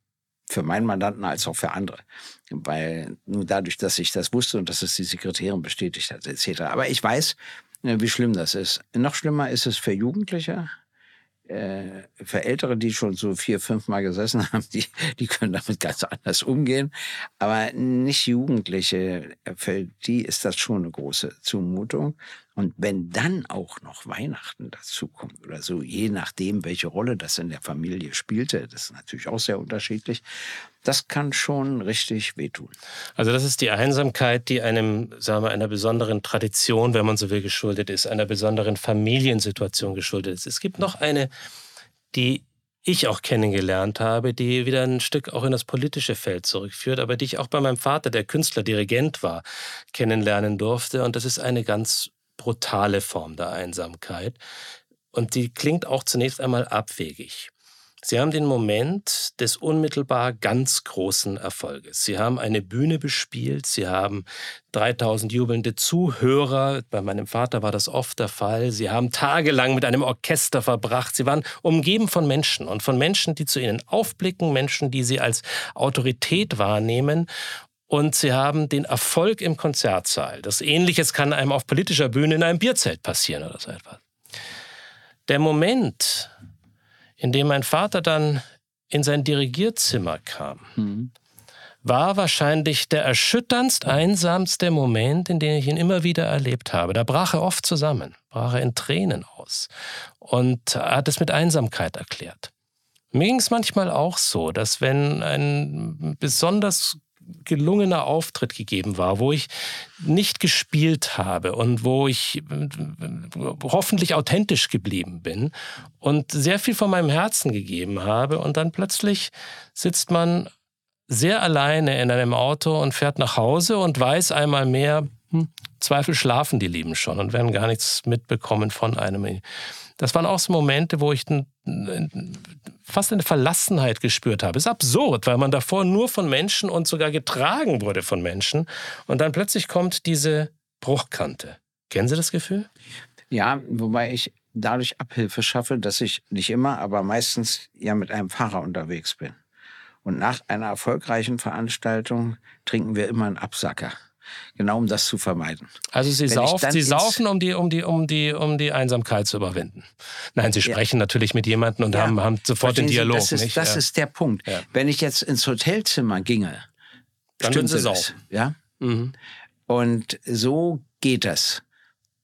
A: für meinen Mandanten als auch für andere. Weil nur dadurch, dass ich das wusste und dass es die Sekretärin bestätigt hat, etc. Aber ich weiß, äh, wie schlimm das ist. Noch schlimmer ist es für Jugendliche, äh, für Ältere, die schon so vier, fünf Mal gesessen haben, die, die können damit ganz anders umgehen. Aber nicht Jugendliche, für die ist das schon eine große Zumutung. Und wenn dann auch noch Weihnachten dazukommt oder so, je nachdem, welche Rolle das in der Familie spielte, das ist natürlich auch sehr unterschiedlich, das kann schon richtig wehtun.
B: Also das ist die Einsamkeit, die einem, sagen wir, einer besonderen Tradition, wenn man so will, geschuldet ist, einer besonderen Familiensituation geschuldet ist. Es gibt noch eine, die ich auch kennengelernt habe, die wieder ein Stück auch in das politische Feld zurückführt, aber die ich auch bei meinem Vater, der Künstler, Dirigent war, kennenlernen durfte. Und das ist eine ganz brutale Form der Einsamkeit. Und die klingt auch zunächst einmal abwegig. Sie haben den Moment des unmittelbar ganz großen Erfolges. Sie haben eine Bühne bespielt, Sie haben 3000 jubelnde Zuhörer. Bei meinem Vater war das oft der Fall. Sie haben tagelang mit einem Orchester verbracht. Sie waren umgeben von Menschen und von Menschen, die zu Ihnen aufblicken, Menschen, die Sie als Autorität wahrnehmen und sie haben den Erfolg im Konzertsaal. Das Ähnliches kann einem auf politischer Bühne in einem Bierzelt passieren oder so etwas. Der Moment, in dem mein Vater dann in sein Dirigierzimmer kam, mhm. war wahrscheinlich der erschütterndst einsamste Moment, in dem ich ihn immer wieder erlebt habe. Da brach er oft zusammen, brach er in Tränen aus und hat es mit Einsamkeit erklärt. Mir ging es manchmal auch so, dass wenn ein besonders gelungener Auftritt gegeben war, wo ich nicht gespielt habe und wo ich äh, hoffentlich authentisch geblieben bin und sehr viel von meinem Herzen gegeben habe und dann plötzlich sitzt man sehr alleine in einem Auto und fährt nach Hause und weiß einmal mehr, hm, Zweifel schlafen die Lieben schon und werden gar nichts mitbekommen von einem. Das waren auch so Momente, wo ich fast eine Verlassenheit gespürt habe. Ist absurd, weil man davor nur von Menschen und sogar getragen wurde von Menschen. Und dann plötzlich kommt diese Bruchkante. Kennen Sie das Gefühl?
A: Ja, wobei ich dadurch Abhilfe schaffe, dass ich nicht immer, aber meistens ja mit einem Fahrer unterwegs bin. Und nach einer erfolgreichen Veranstaltung trinken wir immer einen Absacker. Genau um das zu vermeiden.
B: Also Sie, sauf, Sie saufen, um die, um, die, um, die, um die Einsamkeit zu überwinden. Nein, Sie sprechen ja. natürlich mit jemandem und ja. haben, haben sofort Verstehen den Dialog.
A: Sie, das ist, das
B: ja.
A: ist der Punkt. Wenn ich jetzt ins Hotelzimmer ginge, dann würden Sie saufen. Ja? Mhm. Und so geht das.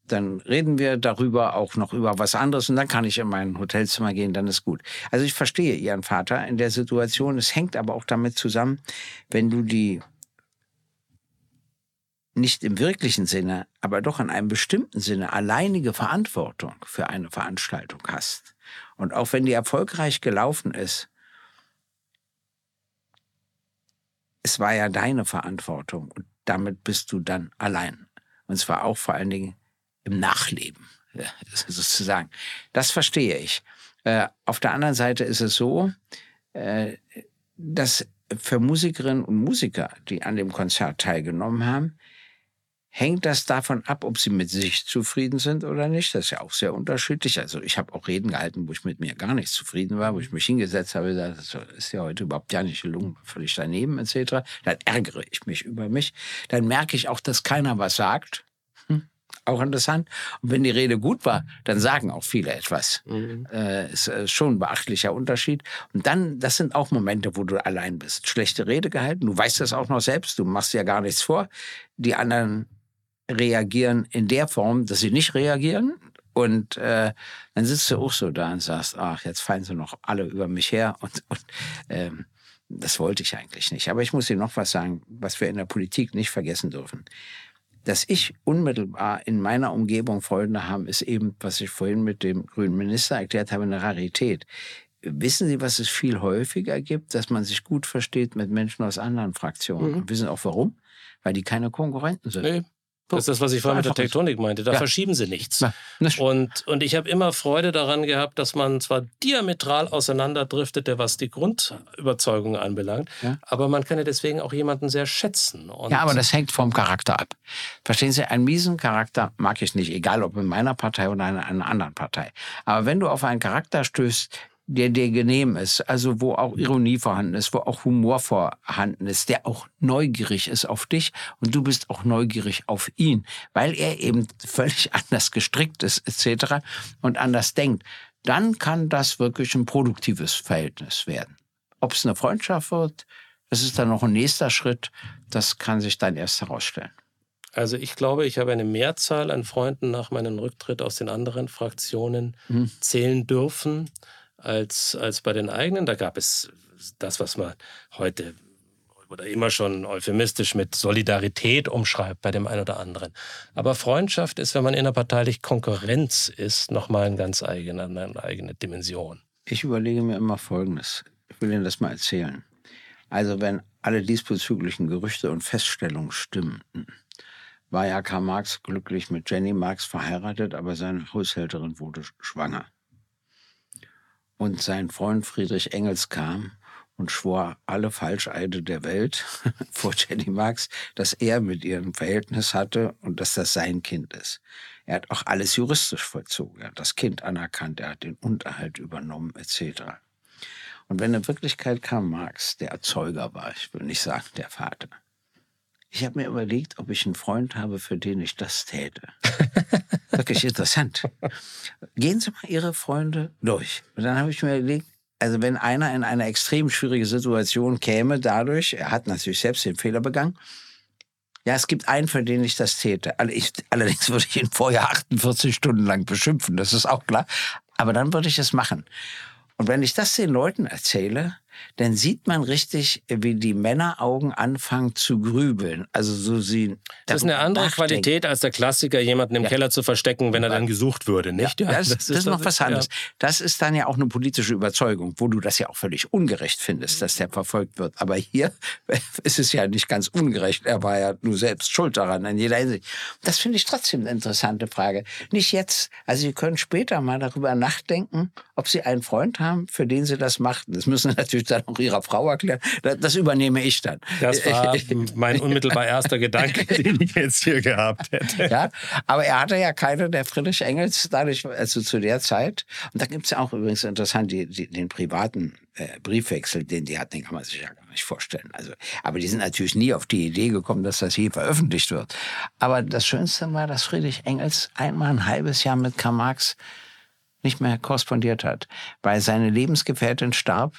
A: Dann reden wir darüber auch noch über was anderes und dann kann ich in mein Hotelzimmer gehen, dann ist gut. Also ich verstehe Ihren Vater in der Situation. Es hängt aber auch damit zusammen, wenn du die nicht im wirklichen Sinne, aber doch in einem bestimmten Sinne alleinige Verantwortung für eine Veranstaltung hast. Und auch wenn die erfolgreich gelaufen ist, es war ja deine Verantwortung und damit bist du dann allein. Und zwar auch vor allen Dingen im Nachleben, sozusagen. Das verstehe ich. Äh, auf der anderen Seite ist es so, äh, dass für Musikerinnen und Musiker, die an dem Konzert teilgenommen haben, hängt das davon ab, ob sie mit sich zufrieden sind oder nicht. Das ist ja auch sehr unterschiedlich. Also ich habe auch Reden gehalten, wo ich mit mir gar nicht zufrieden war, wo ich mich hingesetzt habe, das ist ja heute überhaupt gar nicht gelungen, völlig daneben etc. Dann ärgere ich mich über mich. Dann merke ich auch, dass keiner was sagt. Hm, auch interessant. Und wenn die Rede gut war, dann sagen auch viele etwas. Mhm. Äh, ist äh, schon ein beachtlicher Unterschied. Und dann, das sind auch Momente, wo du allein bist. Schlechte Rede gehalten, du weißt das auch noch selbst, du machst ja gar nichts vor. Die anderen reagieren in der Form, dass sie nicht reagieren. Und äh, dann sitzt du auch so da und sagst, ach, jetzt fallen sie noch alle über mich her. Und, und ähm, das wollte ich eigentlich nicht. Aber ich muss dir noch was sagen, was wir in der Politik nicht vergessen dürfen. Dass ich unmittelbar in meiner Umgebung Freunde haben, ist eben, was ich vorhin mit dem grünen Minister erklärt habe, eine Rarität. Wissen Sie, was es viel häufiger gibt, dass man sich gut versteht mit Menschen aus anderen Fraktionen? Mhm. Und wissen auch warum? Weil die keine Konkurrenten sind. Nee.
B: Das ist das, was ich vorhin mit der Tektonik meinte. Da ja. verschieben sie nichts. Ja, und, und ich habe immer Freude daran gehabt, dass man zwar diametral auseinanderdriftete, was die Grundüberzeugung anbelangt, ja. aber man kann ja deswegen auch jemanden sehr schätzen.
A: Und ja, aber das hängt vom Charakter ab. Verstehen Sie, einen miesen Charakter mag ich nicht, egal ob in meiner Partei oder in einer anderen Partei. Aber wenn du auf einen Charakter stößt, der dir genehm ist, also wo auch Ironie vorhanden ist, wo auch Humor vorhanden ist, der auch neugierig ist auf dich und du bist auch neugierig auf ihn, weil er eben völlig anders gestrickt ist etc. und anders denkt, dann kann das wirklich ein produktives Verhältnis werden. Ob es eine Freundschaft wird, das ist dann noch ein nächster Schritt, das kann sich dann erst herausstellen.
B: Also ich glaube, ich habe eine Mehrzahl an Freunden nach meinem Rücktritt aus den anderen Fraktionen mhm. zählen dürfen als, als bei den eigenen. Da gab es das, was man heute oder immer schon euphemistisch mit Solidarität umschreibt bei dem einen oder anderen. Aber Freundschaft ist, wenn man innerparteilich Konkurrenz ist, nochmal eine ganz eigene, eine eigene Dimension.
A: Ich überlege mir immer Folgendes. Ich will Ihnen das mal erzählen. Also wenn alle diesbezüglichen Gerüchte und Feststellungen stimmten, war ja Karl Marx glücklich mit Jenny Marx verheiratet, aber seine Haushälterin wurde schwanger. Und sein Freund Friedrich Engels kam und schwor alle Falscheide der Welt vor Jenny Marx, dass er mit ihr ein Verhältnis hatte und dass das sein Kind ist. Er hat auch alles juristisch vollzogen. Er hat das Kind anerkannt, er hat den Unterhalt übernommen, etc. Und wenn in Wirklichkeit Karl Marx der Erzeuger war, ich will nicht sagen der Vater, ich habe mir überlegt, ob ich einen Freund habe, für den ich das täte. Wirklich interessant. Gehen Sie mal Ihre Freunde durch. Und dann habe ich mir überlegt, also wenn einer in eine extrem schwierige Situation käme, dadurch, er hat natürlich selbst den Fehler begangen, ja, es gibt einen, für den ich das täte. Allerdings würde ich ihn vorher 48 Stunden lang beschimpfen, das ist auch klar. Aber dann würde ich es machen. Und wenn ich das den Leuten erzähle, dann sieht man richtig, wie die Männeraugen anfangen zu grübeln. Also so sie.
B: Das ist eine andere nachdenken. Qualität als der Klassiker, jemanden im ja. Keller zu verstecken, wenn er dann gesucht würde, nicht?
A: Ja, das, das, das ist noch was anderes. Ja. Das ist dann ja auch eine politische Überzeugung, wo du das ja auch völlig ungerecht findest, dass der verfolgt wird. Aber hier ist es ja nicht ganz ungerecht. Er war ja nur selbst schuld daran in jeder Hinsicht. Das finde ich trotzdem eine interessante Frage. Nicht jetzt. Also Sie können später mal darüber nachdenken, ob Sie einen Freund haben, für den Sie das machten. Das müssen natürlich dann auch Ihrer Frau erklären. Das übernehme ich dann.
B: Das war mein unmittelbar erster Gedanke, den ich jetzt hier gehabt hätte.
A: Ja, aber er hatte ja keine der Friedrich Engels dadurch, also zu der Zeit. Und da gibt es ja auch übrigens interessant die, die, den privaten äh, Briefwechsel, den die hatten, den kann man sich ja gar nicht vorstellen. Also, aber die sind natürlich nie auf die Idee gekommen, dass das je veröffentlicht wird. Aber das Schönste war, dass Friedrich Engels einmal ein halbes Jahr mit Karl Marx nicht mehr korrespondiert hat, weil seine Lebensgefährtin starb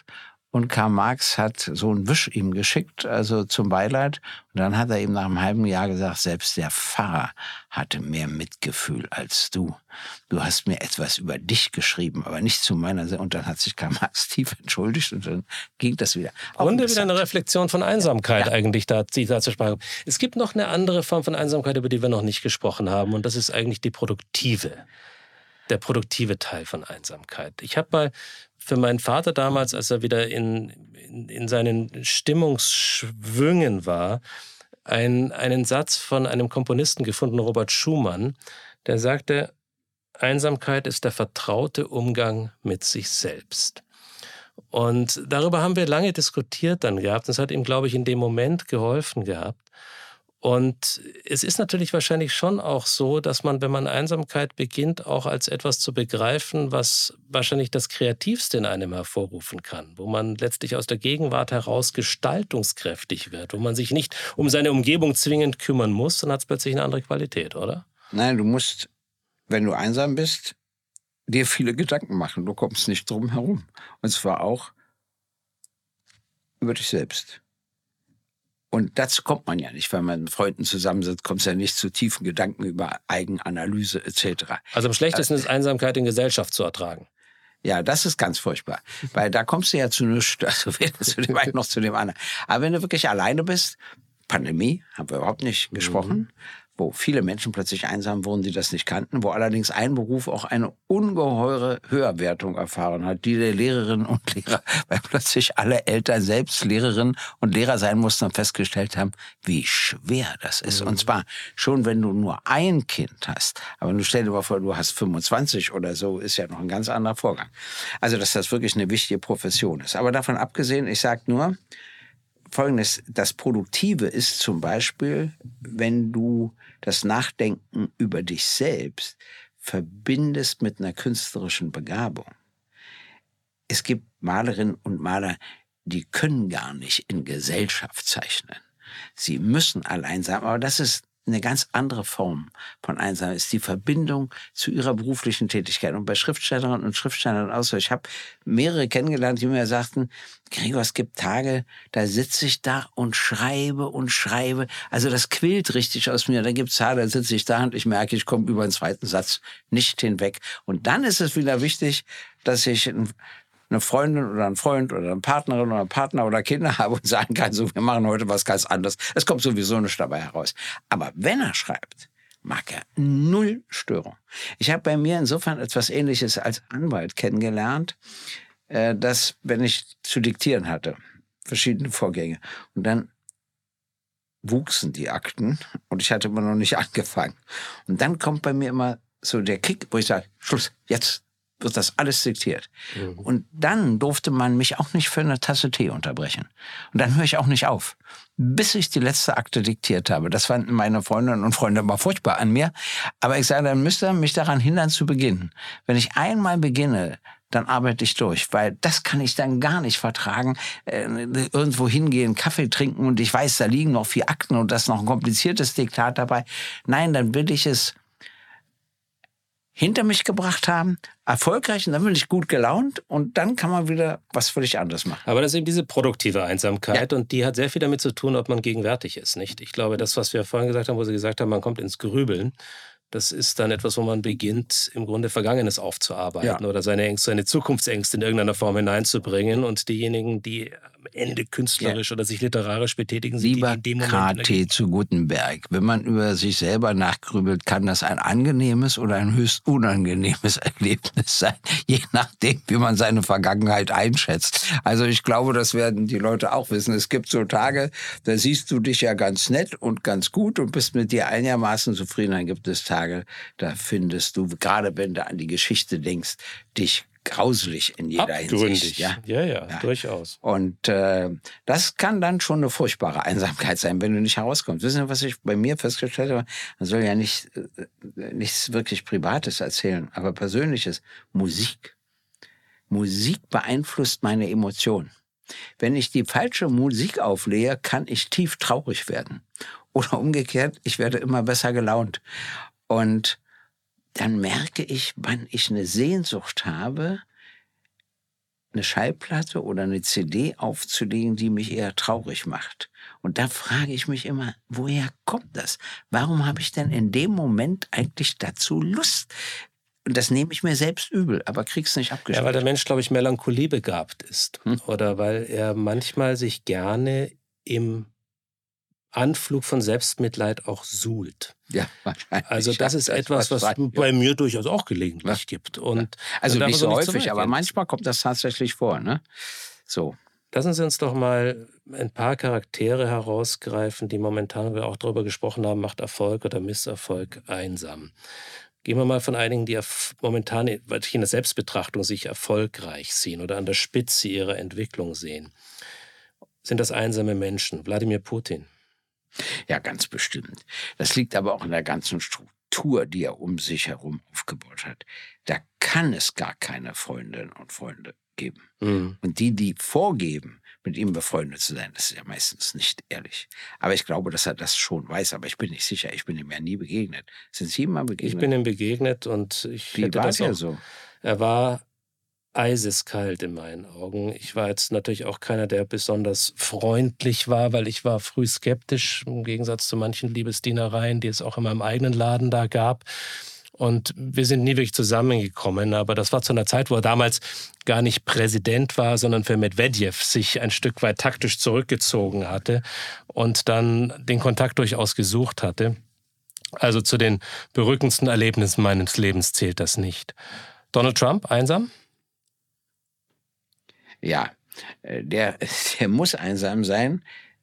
A: Und Karl Marx hat so einen Wisch ihm geschickt, also zum Beileid. Und dann hat er ihm nach einem halben Jahr gesagt, selbst der Pfarrer hatte mehr Mitgefühl als du. Du hast mir etwas über dich geschrieben, aber nicht zu meiner Seite. Und dann hat sich Karl Marx tief entschuldigt und dann ging das wieder.
B: Und wieder eine Reflexion von Einsamkeit ja. eigentlich da, die da zur Sprache. Es gibt noch eine andere Form von Einsamkeit, über die wir noch nicht gesprochen haben. Und das ist eigentlich die produktive der produktive Teil von Einsamkeit. Ich habe mal für meinen Vater damals, als er wieder in, in, in seinen Stimmungsschwüngen war, ein, einen Satz von einem Komponisten gefunden, Robert Schumann, der sagte, Einsamkeit ist der vertraute Umgang mit sich selbst. Und darüber haben wir lange diskutiert dann gehabt. Das hat ihm, glaube ich, in dem Moment geholfen gehabt. Und es ist natürlich wahrscheinlich schon auch so, dass man, wenn man Einsamkeit beginnt, auch als etwas zu begreifen, was wahrscheinlich das Kreativste in einem hervorrufen kann, wo man letztlich aus der Gegenwart heraus gestaltungskräftig wird, wo man sich nicht um seine Umgebung zwingend kümmern muss, dann hat es plötzlich eine andere Qualität, oder?
A: Nein, du musst, wenn du einsam bist, dir viele Gedanken machen. Du kommst nicht drum herum. Und zwar auch über dich selbst. Und dazu kommt man ja nicht, wenn man mit Freunden zusammensitzt, kommt es ja nicht zu tiefen Gedanken über Eigenanalyse etc.
B: Also am schlechtesten ist Einsamkeit in Gesellschaft zu ertragen.
A: Ja, das ist ganz furchtbar, weil da kommst du ja zu nichts, also weder zu dem einen noch zu dem anderen. Aber wenn du wirklich alleine bist, Pandemie, haben wir überhaupt nicht gesprochen, mhm wo viele Menschen plötzlich einsam wurden, die das nicht kannten, wo allerdings ein Beruf auch eine ungeheure Höherwertung erfahren hat, die der Lehrerinnen und Lehrer, weil plötzlich alle Eltern selbst Lehrerinnen und Lehrer sein mussten und festgestellt haben, wie schwer das ist. Mhm. Und zwar schon, wenn du nur ein Kind hast. Aber du stell dir mal vor, du hast 25 oder so, ist ja noch ein ganz anderer Vorgang. Also, dass das wirklich eine wichtige Profession ist. Aber davon abgesehen, ich sage nur, Folgendes, das Produktive ist zum Beispiel, wenn du das Nachdenken über dich selbst verbindest mit einer künstlerischen Begabung. Es gibt Malerinnen und Maler, die können gar nicht in Gesellschaft zeichnen. Sie müssen allein sein, aber das ist eine ganz andere Form von Einsamkeit ist die Verbindung zu ihrer beruflichen Tätigkeit. Und bei Schriftstellerinnen und Schriftstellern auch so. Ich habe mehrere kennengelernt, die mir sagten, Gregor, es gibt Tage, da sitze ich da und schreibe und schreibe. Also das quillt richtig aus mir. Da gibt es Tage, da sitze ich da und ich merke, ich komme über den zweiten Satz nicht hinweg. Und dann ist es wieder wichtig, dass ich eine Freundin oder einen Freund oder eine Partnerin oder einen Partner oder Kinder habe und sagen kann, so, wir machen heute was ganz anderes. Es kommt sowieso nicht dabei heraus. Aber wenn er schreibt, mag er null Störung. Ich habe bei mir insofern etwas Ähnliches als Anwalt kennengelernt, äh, dass, wenn ich zu diktieren hatte, verschiedene Vorgänge, und dann wuchsen die Akten und ich hatte immer noch nicht angefangen. Und dann kommt bei mir immer so der Kick, wo ich sage, Schluss, jetzt wird das alles diktiert. Mhm. Und dann durfte man mich auch nicht für eine Tasse Tee unterbrechen. Und dann höre ich auch nicht auf, bis ich die letzte Akte diktiert habe. Das fanden meine Freundinnen und Freunde immer furchtbar an mir. Aber ich sage, dann müsste mich daran hindern zu beginnen. Wenn ich einmal beginne, dann arbeite ich durch, weil das kann ich dann gar nicht vertragen. Äh, irgendwo hingehen, Kaffee trinken und ich weiß, da liegen noch vier Akten und das ist noch ein kompliziertes Diktat dabei. Nein, dann will ich es hinter mich gebracht haben, erfolgreich und dann bin ich gut gelaunt und dann kann man wieder was völlig anderes machen.
B: Aber das ist eben diese produktive Einsamkeit ja. und die hat sehr viel damit zu tun, ob man gegenwärtig ist, nicht? Ich glaube, das, was wir vorhin gesagt haben, wo Sie gesagt haben, man kommt ins Grübeln, das ist dann etwas, wo man beginnt, im Grunde Vergangenes aufzuarbeiten ja. oder seine Ängste, seine Zukunftsängste in irgendeiner Form hineinzubringen. Und diejenigen, die Ende künstlerisch ja. oder sich literarisch betätigen,
A: Lieber. KT zu Gutenberg, wenn man über sich selber nachgrübelt, kann das ein angenehmes oder ein höchst unangenehmes Erlebnis sein, je nachdem, wie man seine Vergangenheit einschätzt. Also ich glaube, das werden die Leute auch wissen. Es gibt so Tage, da siehst du dich ja ganz nett und ganz gut und bist mit dir einigermaßen zufrieden. Dann gibt es Tage, da findest du, gerade wenn du an die Geschichte denkst, dich grauselig in jeder Abgründig. Hinsicht.
B: Ja? Ja, ja, ja, durchaus.
A: Und äh, das kann dann schon eine furchtbare Einsamkeit sein, wenn du nicht herauskommst. Wissen Sie, was ich bei mir festgestellt habe? Man soll ja nicht äh, nichts wirklich Privates erzählen, aber Persönliches. Musik. Musik beeinflusst meine Emotionen. Wenn ich die falsche Musik auflehe, kann ich tief traurig werden. Oder umgekehrt, ich werde immer besser gelaunt. Und dann merke ich, wann ich eine Sehnsucht habe, eine Schallplatte oder eine CD aufzulegen, die mich eher traurig macht. Und da frage ich mich immer, woher kommt das? Warum habe ich denn in dem Moment eigentlich dazu Lust? Und das nehme ich mir selbst übel, aber krieg's nicht abgeschlossen.
B: Ja, weil der Mensch, glaube ich, Melancholie begabt ist. Hm? Oder weil er manchmal sich gerne im Anflug von Selbstmitleid auch suhlt.
A: Ja,
B: wahrscheinlich. Also das ist etwas, was bei mir durchaus auch gelegentlich ja. gibt. Und
A: also nicht so häufig, nicht aber manchmal kommt das tatsächlich vor. Ne? So.
B: Lassen Sie uns doch mal ein paar Charaktere herausgreifen, die momentan, wir auch darüber gesprochen haben, macht Erfolg oder Misserfolg einsam. Gehen wir mal von einigen, die momentan in der Selbstbetrachtung sich erfolgreich sehen oder an der Spitze ihrer Entwicklung sehen. Sind das einsame Menschen? Wladimir Putin.
A: Ja, ganz bestimmt. Das liegt aber auch in der ganzen Struktur, die er um sich herum aufgebaut hat. Da kann es gar keine Freundinnen und Freunde geben. Mhm. Und die, die vorgeben, mit ihm befreundet zu sein, das ist ja meistens nicht ehrlich. Aber ich glaube, dass er das schon weiß, aber ich bin nicht sicher. Ich bin ihm ja nie begegnet. Sind Sie ihm mal begegnet?
B: Ich bin ihm begegnet und ich
A: Wie war das er so?
B: Er war eiseskalt in meinen Augen. Ich war jetzt natürlich auch keiner, der besonders freundlich war, weil ich war früh skeptisch, im Gegensatz zu manchen Liebesdienereien, die es auch in meinem eigenen Laden da gab. Und wir sind nie wirklich zusammengekommen. Aber das war zu einer Zeit, wo er damals gar nicht Präsident war, sondern für Medvedev sich ein Stück weit taktisch zurückgezogen hatte und dann den Kontakt durchaus gesucht hatte. Also zu den berückendsten Erlebnissen meines Lebens zählt das nicht. Donald Trump, einsam?
A: Ja, äh, der, der muss einsam sein.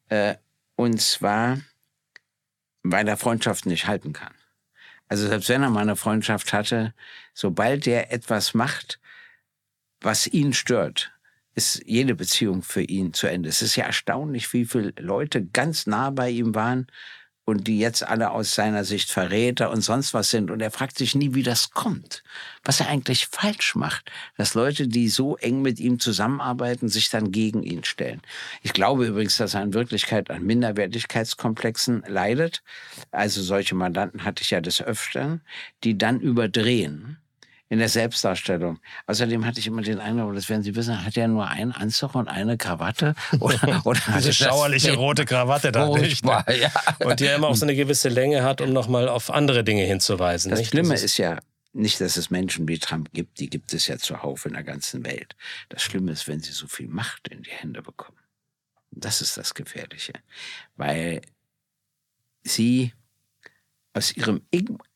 A: Äh, und zwar, weil er Freundschaften nicht halten kann. Also selbst wenn er mal eine Freundschaft hatte, sobald er etwas macht, was ihn stört, ist jede Beziehung für ihn zu Ende. Es ist ja erstaunlich, wie viele Leute ganz nah bei ihm waren und die jetzt alle aus seiner Sicht Verräter und sonst was sind. Und er fragt sich nie, wie das kommt, was er eigentlich falsch macht, dass Leute, die so eng mit ihm zusammenarbeiten, sich dann gegen ihn stellen. Ich glaube übrigens, dass er in Wirklichkeit an Minderwertigkeitskomplexen leidet. Also solche Mandanten hatte ich ja des Öfteren, die dann überdrehen in der Selbstdarstellung. Außerdem hatte ich immer den Eindruck, das werden Sie wissen, hat er nur einen Anzug und eine Krawatte?
B: Oder, oder Diese schauerliche rote Krawatte da nicht. Ne? Ja. Und die ja immer auch so eine gewisse Länge hat, um nochmal auf andere Dinge hinzuweisen.
A: Das
B: nicht?
A: Schlimme das ist, ist ja nicht, dass es Menschen wie Trump gibt, die gibt es ja zuhauf in der ganzen Welt. Das Schlimme ist, wenn sie so viel Macht in die Hände bekommen. Das ist das Gefährliche. Weil sie aus ihrem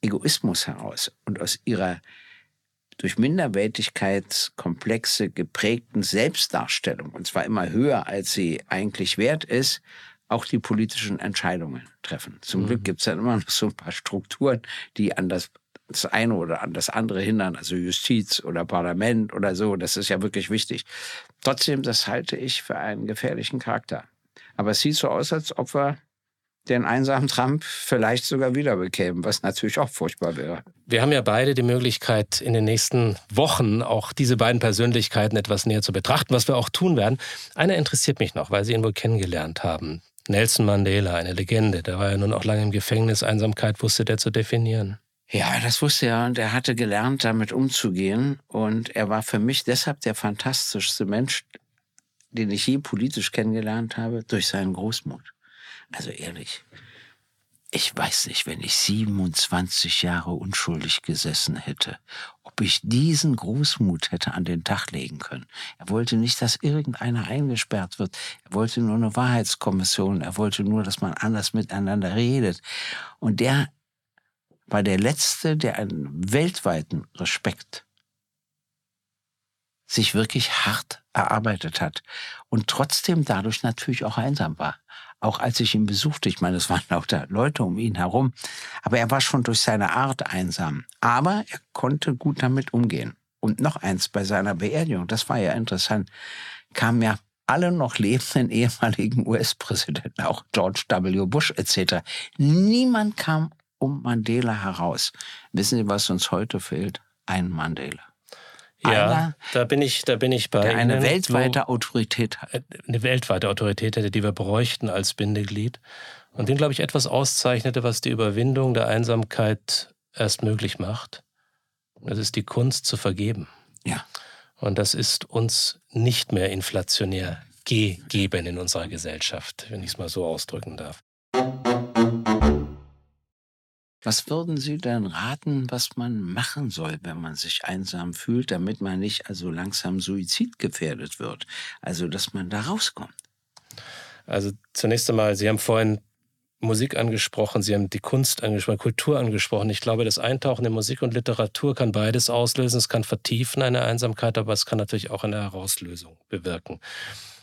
A: Egoismus heraus und aus ihrer durch Minderwertigkeitskomplexe geprägten Selbstdarstellung, und zwar immer höher, als sie eigentlich wert ist, auch die politischen Entscheidungen treffen. Zum mhm. Glück gibt es dann immer noch so ein paar Strukturen, die an das, das eine oder an das andere hindern, also Justiz oder Parlament oder so. Das ist ja wirklich wichtig. Trotzdem, das halte ich für einen gefährlichen Charakter. Aber es sieht so aus, als ob wir den einsamen Trump vielleicht sogar wieder bekämen, was natürlich auch furchtbar wäre.
B: Wir haben ja beide die Möglichkeit, in den nächsten Wochen auch diese beiden Persönlichkeiten etwas näher zu betrachten, was wir auch tun werden. Einer interessiert mich noch, weil Sie ihn wohl kennengelernt haben. Nelson Mandela, eine Legende. Der war ja nun auch lange im Gefängnis. Einsamkeit wusste der zu definieren.
A: Ja, das wusste er und er hatte gelernt, damit umzugehen. Und er war für mich deshalb der fantastischste Mensch, den ich je politisch kennengelernt habe, durch seinen Großmut. Also ehrlich, ich weiß nicht, wenn ich 27 Jahre unschuldig gesessen hätte, ob ich diesen Großmut hätte an den Tag legen können. Er wollte nicht, dass irgendeiner eingesperrt wird. Er wollte nur eine Wahrheitskommission. Er wollte nur, dass man anders miteinander redet. Und der war der Letzte, der einen weltweiten Respekt sich wirklich hart erarbeitet hat und trotzdem dadurch natürlich auch einsam war auch als ich ihn besuchte. Ich meine, es waren auch da Leute um ihn herum. Aber er war schon durch seine Art einsam. Aber er konnte gut damit umgehen. Und noch eins bei seiner Beerdigung, das war ja interessant, kamen ja alle noch lebenden ehemaligen US-Präsidenten, auch George W. Bush etc. Niemand kam um Mandela heraus. Wissen Sie, was uns heute fehlt? Ein Mandela.
B: Ja, einer, da bin ich, da bin ich bei
A: der eine Ihnen, weltweite wo, Autorität hat.
B: Eine weltweite Autorität hätte, die wir bräuchten als Bindeglied. Und den, glaube ich, etwas auszeichnete, was die Überwindung der Einsamkeit erst möglich macht. Das ist die Kunst zu vergeben.
A: Ja.
B: Und das ist uns nicht mehr inflationär gegeben in unserer Gesellschaft, wenn ich es mal so ausdrücken darf.
A: Was würden Sie denn raten, was man machen soll, wenn man sich einsam fühlt, damit man nicht also langsam suizidgefährdet wird? Also, dass man da rauskommt.
B: Also zunächst einmal, Sie haben vorhin Musik angesprochen, Sie haben die Kunst angesprochen, Kultur angesprochen. Ich glaube, das Eintauchen in Musik und Literatur kann beides auslösen. Es kann vertiefen eine Einsamkeit, aber es kann natürlich auch eine Herauslösung bewirken.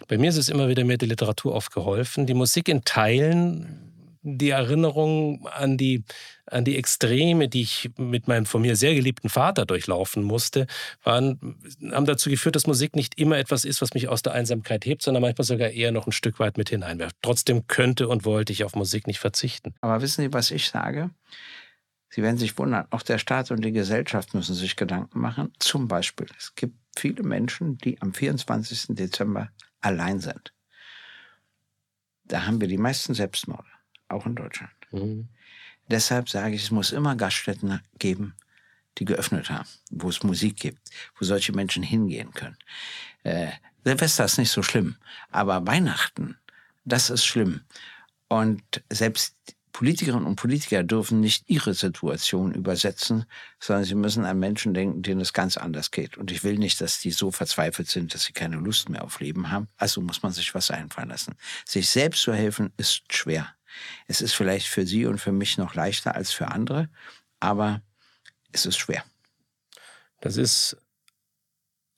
B: Bei mir ist es immer wieder mehr die Literatur oft geholfen. Die Musik in Teilen die Erinnerung an die, an die Extreme, die ich mit meinem von mir sehr geliebten Vater durchlaufen musste, waren, haben dazu geführt, dass Musik nicht immer etwas ist, was mich aus der Einsamkeit hebt, sondern manchmal sogar eher noch ein Stück weit mit hineinwerft. Trotzdem könnte und wollte ich auf Musik nicht verzichten.
A: Aber wissen Sie, was ich sage? Sie werden sich wundern, auch der Staat und die Gesellschaft müssen sich Gedanken machen. Zum Beispiel, es gibt viele Menschen, die am 24. Dezember allein sind. Da haben wir die meisten Selbstmorde auch in Deutschland. Mhm. Deshalb sage ich, es muss immer Gaststätten geben, die geöffnet haben, wo es Musik gibt, wo solche Menschen hingehen können. Äh, Silvester ist nicht so schlimm, aber Weihnachten, das ist schlimm. Und selbst Politikerinnen und Politiker dürfen nicht ihre Situation übersetzen, sondern sie müssen an Menschen denken, denen es ganz anders geht. Und ich will nicht, dass die so verzweifelt sind, dass sie keine Lust mehr auf Leben haben. Also muss man sich was einfallen lassen. Sich selbst zu helfen ist schwer. Es ist vielleicht für Sie und für mich noch leichter als für andere, aber es ist schwer.
B: Das ist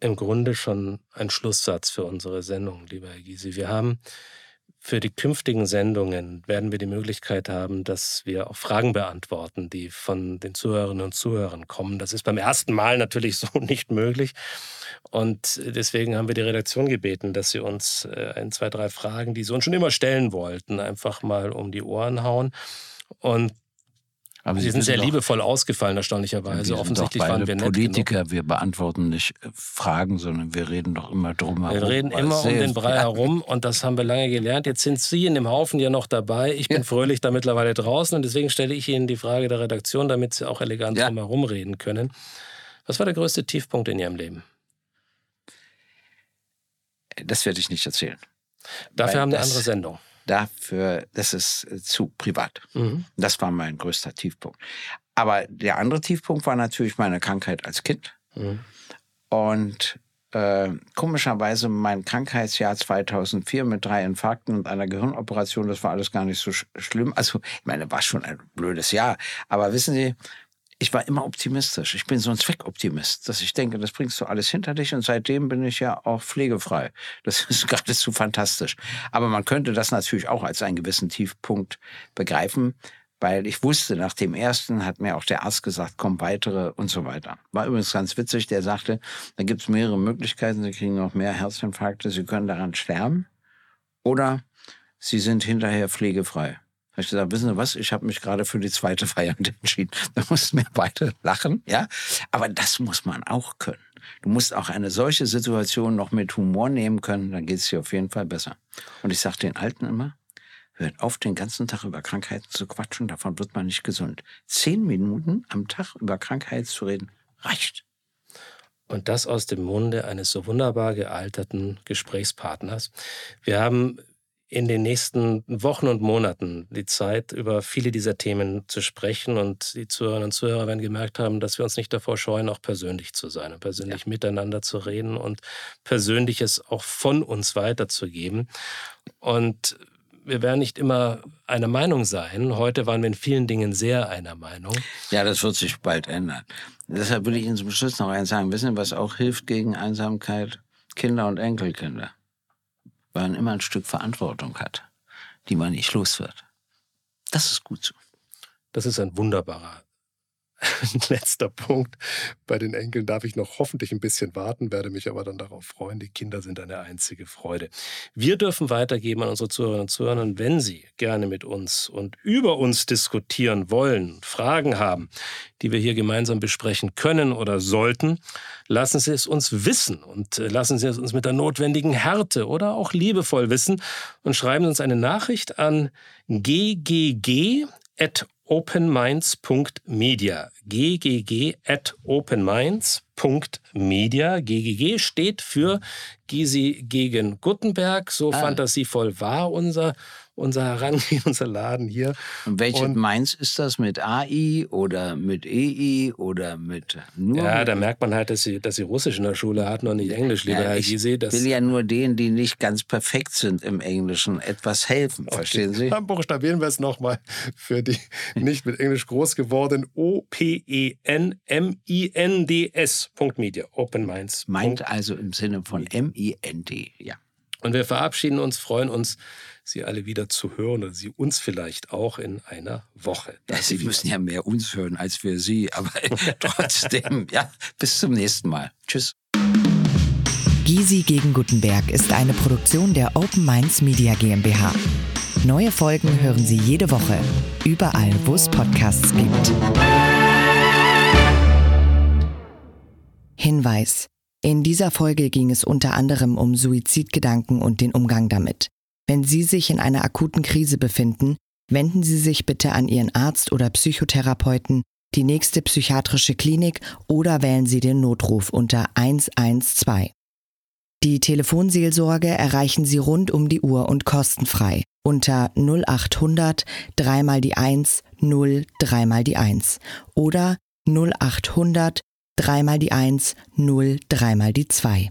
B: im Grunde schon ein Schlusssatz für unsere Sendung, lieber Herr Gysi. Wir haben für die künftigen Sendungen werden wir die Möglichkeit haben, dass wir auch Fragen beantworten, die von den Zuhörerinnen und Zuhörern kommen. Das ist beim ersten Mal natürlich so nicht möglich. Und deswegen haben wir die Redaktion gebeten, dass sie uns äh, ein, zwei, drei Fragen, die sie uns schon immer stellen wollten, einfach mal um die Ohren hauen. Und aber Sie, sind sehr doch, liebevoll ausgefallen, erstaunlicherweise.
A: Wir
B: Offensichtlich
A: waren wir Politiker, genug. wir beantworten nicht äh, Fragen, sondern wir reden doch immer drum
B: herum. Wir reden immer um den Brei herum und das haben wir lange gelernt. Jetzt sind Sie in dem Haufen ja noch dabei. Ich bin ja. fröhlich da mittlerweile draußen und deswegen stelle ich Ihnen die Frage der Redaktion, damit Sie auch elegant ja. drum herum reden können. Was war der größte Tiefpunkt in Ihrem Leben?
A: Das werde ich nicht erzählen.
B: Dafür haben wir eine andere Sendung
A: dafür, das ist äh, zu privat. Mhm. Das war mein größter Tiefpunkt. Aber der andere Tiefpunkt war natürlich meine Krankheit als Kind. Mhm. Und äh, komischerweise mein Krankheitsjahr 2004 mit drei Infarkten und einer Gehirnoperation, das war alles gar nicht so sch schlimm. Also, ich meine, war schon ein blödes Jahr. Aber wissen Sie, ich war immer optimistisch. Ich bin so ein Zweckoptimist, dass ich denke, das bringst du alles hinter dich und seitdem bin ich ja auch pflegefrei. Das ist geradezu fantastisch. Aber man könnte das natürlich auch als einen gewissen Tiefpunkt begreifen, weil ich wusste, nach dem ersten hat mir auch der Arzt gesagt, komm weitere und so weiter. War übrigens ganz witzig, der sagte, da gibt es mehrere Möglichkeiten, Sie kriegen noch mehr Herzinfarkte, Sie können daran sterben oder Sie sind hinterher pflegefrei habe ich gesagt, wissen Sie was, ich habe mich gerade für die zweite Variante entschieden. Da mussten wir beide lachen, ja. Aber das muss man auch können. Du musst auch eine solche Situation noch mit Humor nehmen können, dann geht es dir auf jeden Fall besser. Und ich sage den Alten immer, hört auf, den ganzen Tag über Krankheiten zu quatschen, davon wird man nicht gesund. Zehn Minuten am Tag über Krankheiten zu reden, reicht.
B: Und das aus dem Munde eines so wunderbar gealterten Gesprächspartners. Wir haben in den nächsten Wochen und Monaten die Zeit, über viele dieser Themen zu sprechen. Und die Zuhörerinnen und Zuhörer werden gemerkt haben, dass wir uns nicht davor scheuen, auch persönlich zu sein und persönlich ja. miteinander zu reden und Persönliches auch von uns weiterzugeben. Und wir werden nicht immer einer Meinung sein. Heute waren wir in vielen Dingen sehr einer Meinung.
A: Ja, das wird sich bald ändern. Deshalb will ich Ihnen zum Schluss noch eins sagen. Wissen Sie, was auch hilft gegen Einsamkeit? Kinder und Enkelkinder weil man immer ein Stück Verantwortung hat, die man nicht los wird. Das ist gut so.
B: Das ist ein wunderbarer letzter Punkt. Bei den Enkeln darf ich noch hoffentlich ein bisschen warten, werde mich aber dann darauf freuen. Die Kinder sind eine einzige Freude. Wir dürfen weitergeben an unsere Zuhörerinnen und Zuhörer, wenn Sie gerne mit uns und über uns diskutieren wollen, Fragen haben, die wir hier gemeinsam besprechen können oder sollten, lassen Sie es uns wissen und äh, lassen Sie es uns mit der notwendigen Härte oder auch liebevoll wissen und schreiben Sie uns eine Nachricht an ggg openminds.media. ggg at openminds.media. ggg steht für Gysi gegen Gutenberg. So ah. fantasievoll war unser unser Herangehen, unser Laden hier.
A: Und welche und, Mainz ist das? Mit AI oder mit EI oder mit
B: nur? Ja, mit da merkt man halt, dass sie, dass sie Russisch in der Schule hat, noch nicht Englisch, lieber ja, Herr Gysi.
A: Ich will ja nur denen, die nicht ganz perfekt sind im Englischen, etwas helfen, okay. verstehen Sie?
B: Dann buchstabieren wir es nochmal für die nicht mit Englisch groß geworden. O-P-E-N-M-I-N-D-S. Media. Open Minds.
A: Meint also im Sinne von M-I-N-D, ja.
B: Und wir verabschieden uns, freuen uns, Sie alle wieder zu hören oder Sie uns vielleicht auch in einer Woche.
A: Ja, Sie müssen ja mehr uns hören als wir Sie, aber trotzdem, ja, bis zum nächsten Mal. Tschüss.
C: Gysi gegen Gutenberg ist eine Produktion der Open Minds Media GmbH. Neue Folgen hören Sie jede Woche, überall, wo es Podcasts gibt. Hinweis. In dieser Folge ging es unter anderem um Suizidgedanken und den Umgang damit. Wenn Sie sich in einer akuten Krise befinden, wenden Sie sich bitte an Ihren Arzt oder Psychotherapeuten, die nächste psychiatrische Klinik oder wählen Sie den Notruf unter 112. Die Telefonseelsorge erreichen Sie rund um die Uhr und kostenfrei unter 0800 3 mal die 1 0 3 mal die 1 oder 0800 3 mal die 1 0 3 mal die 2.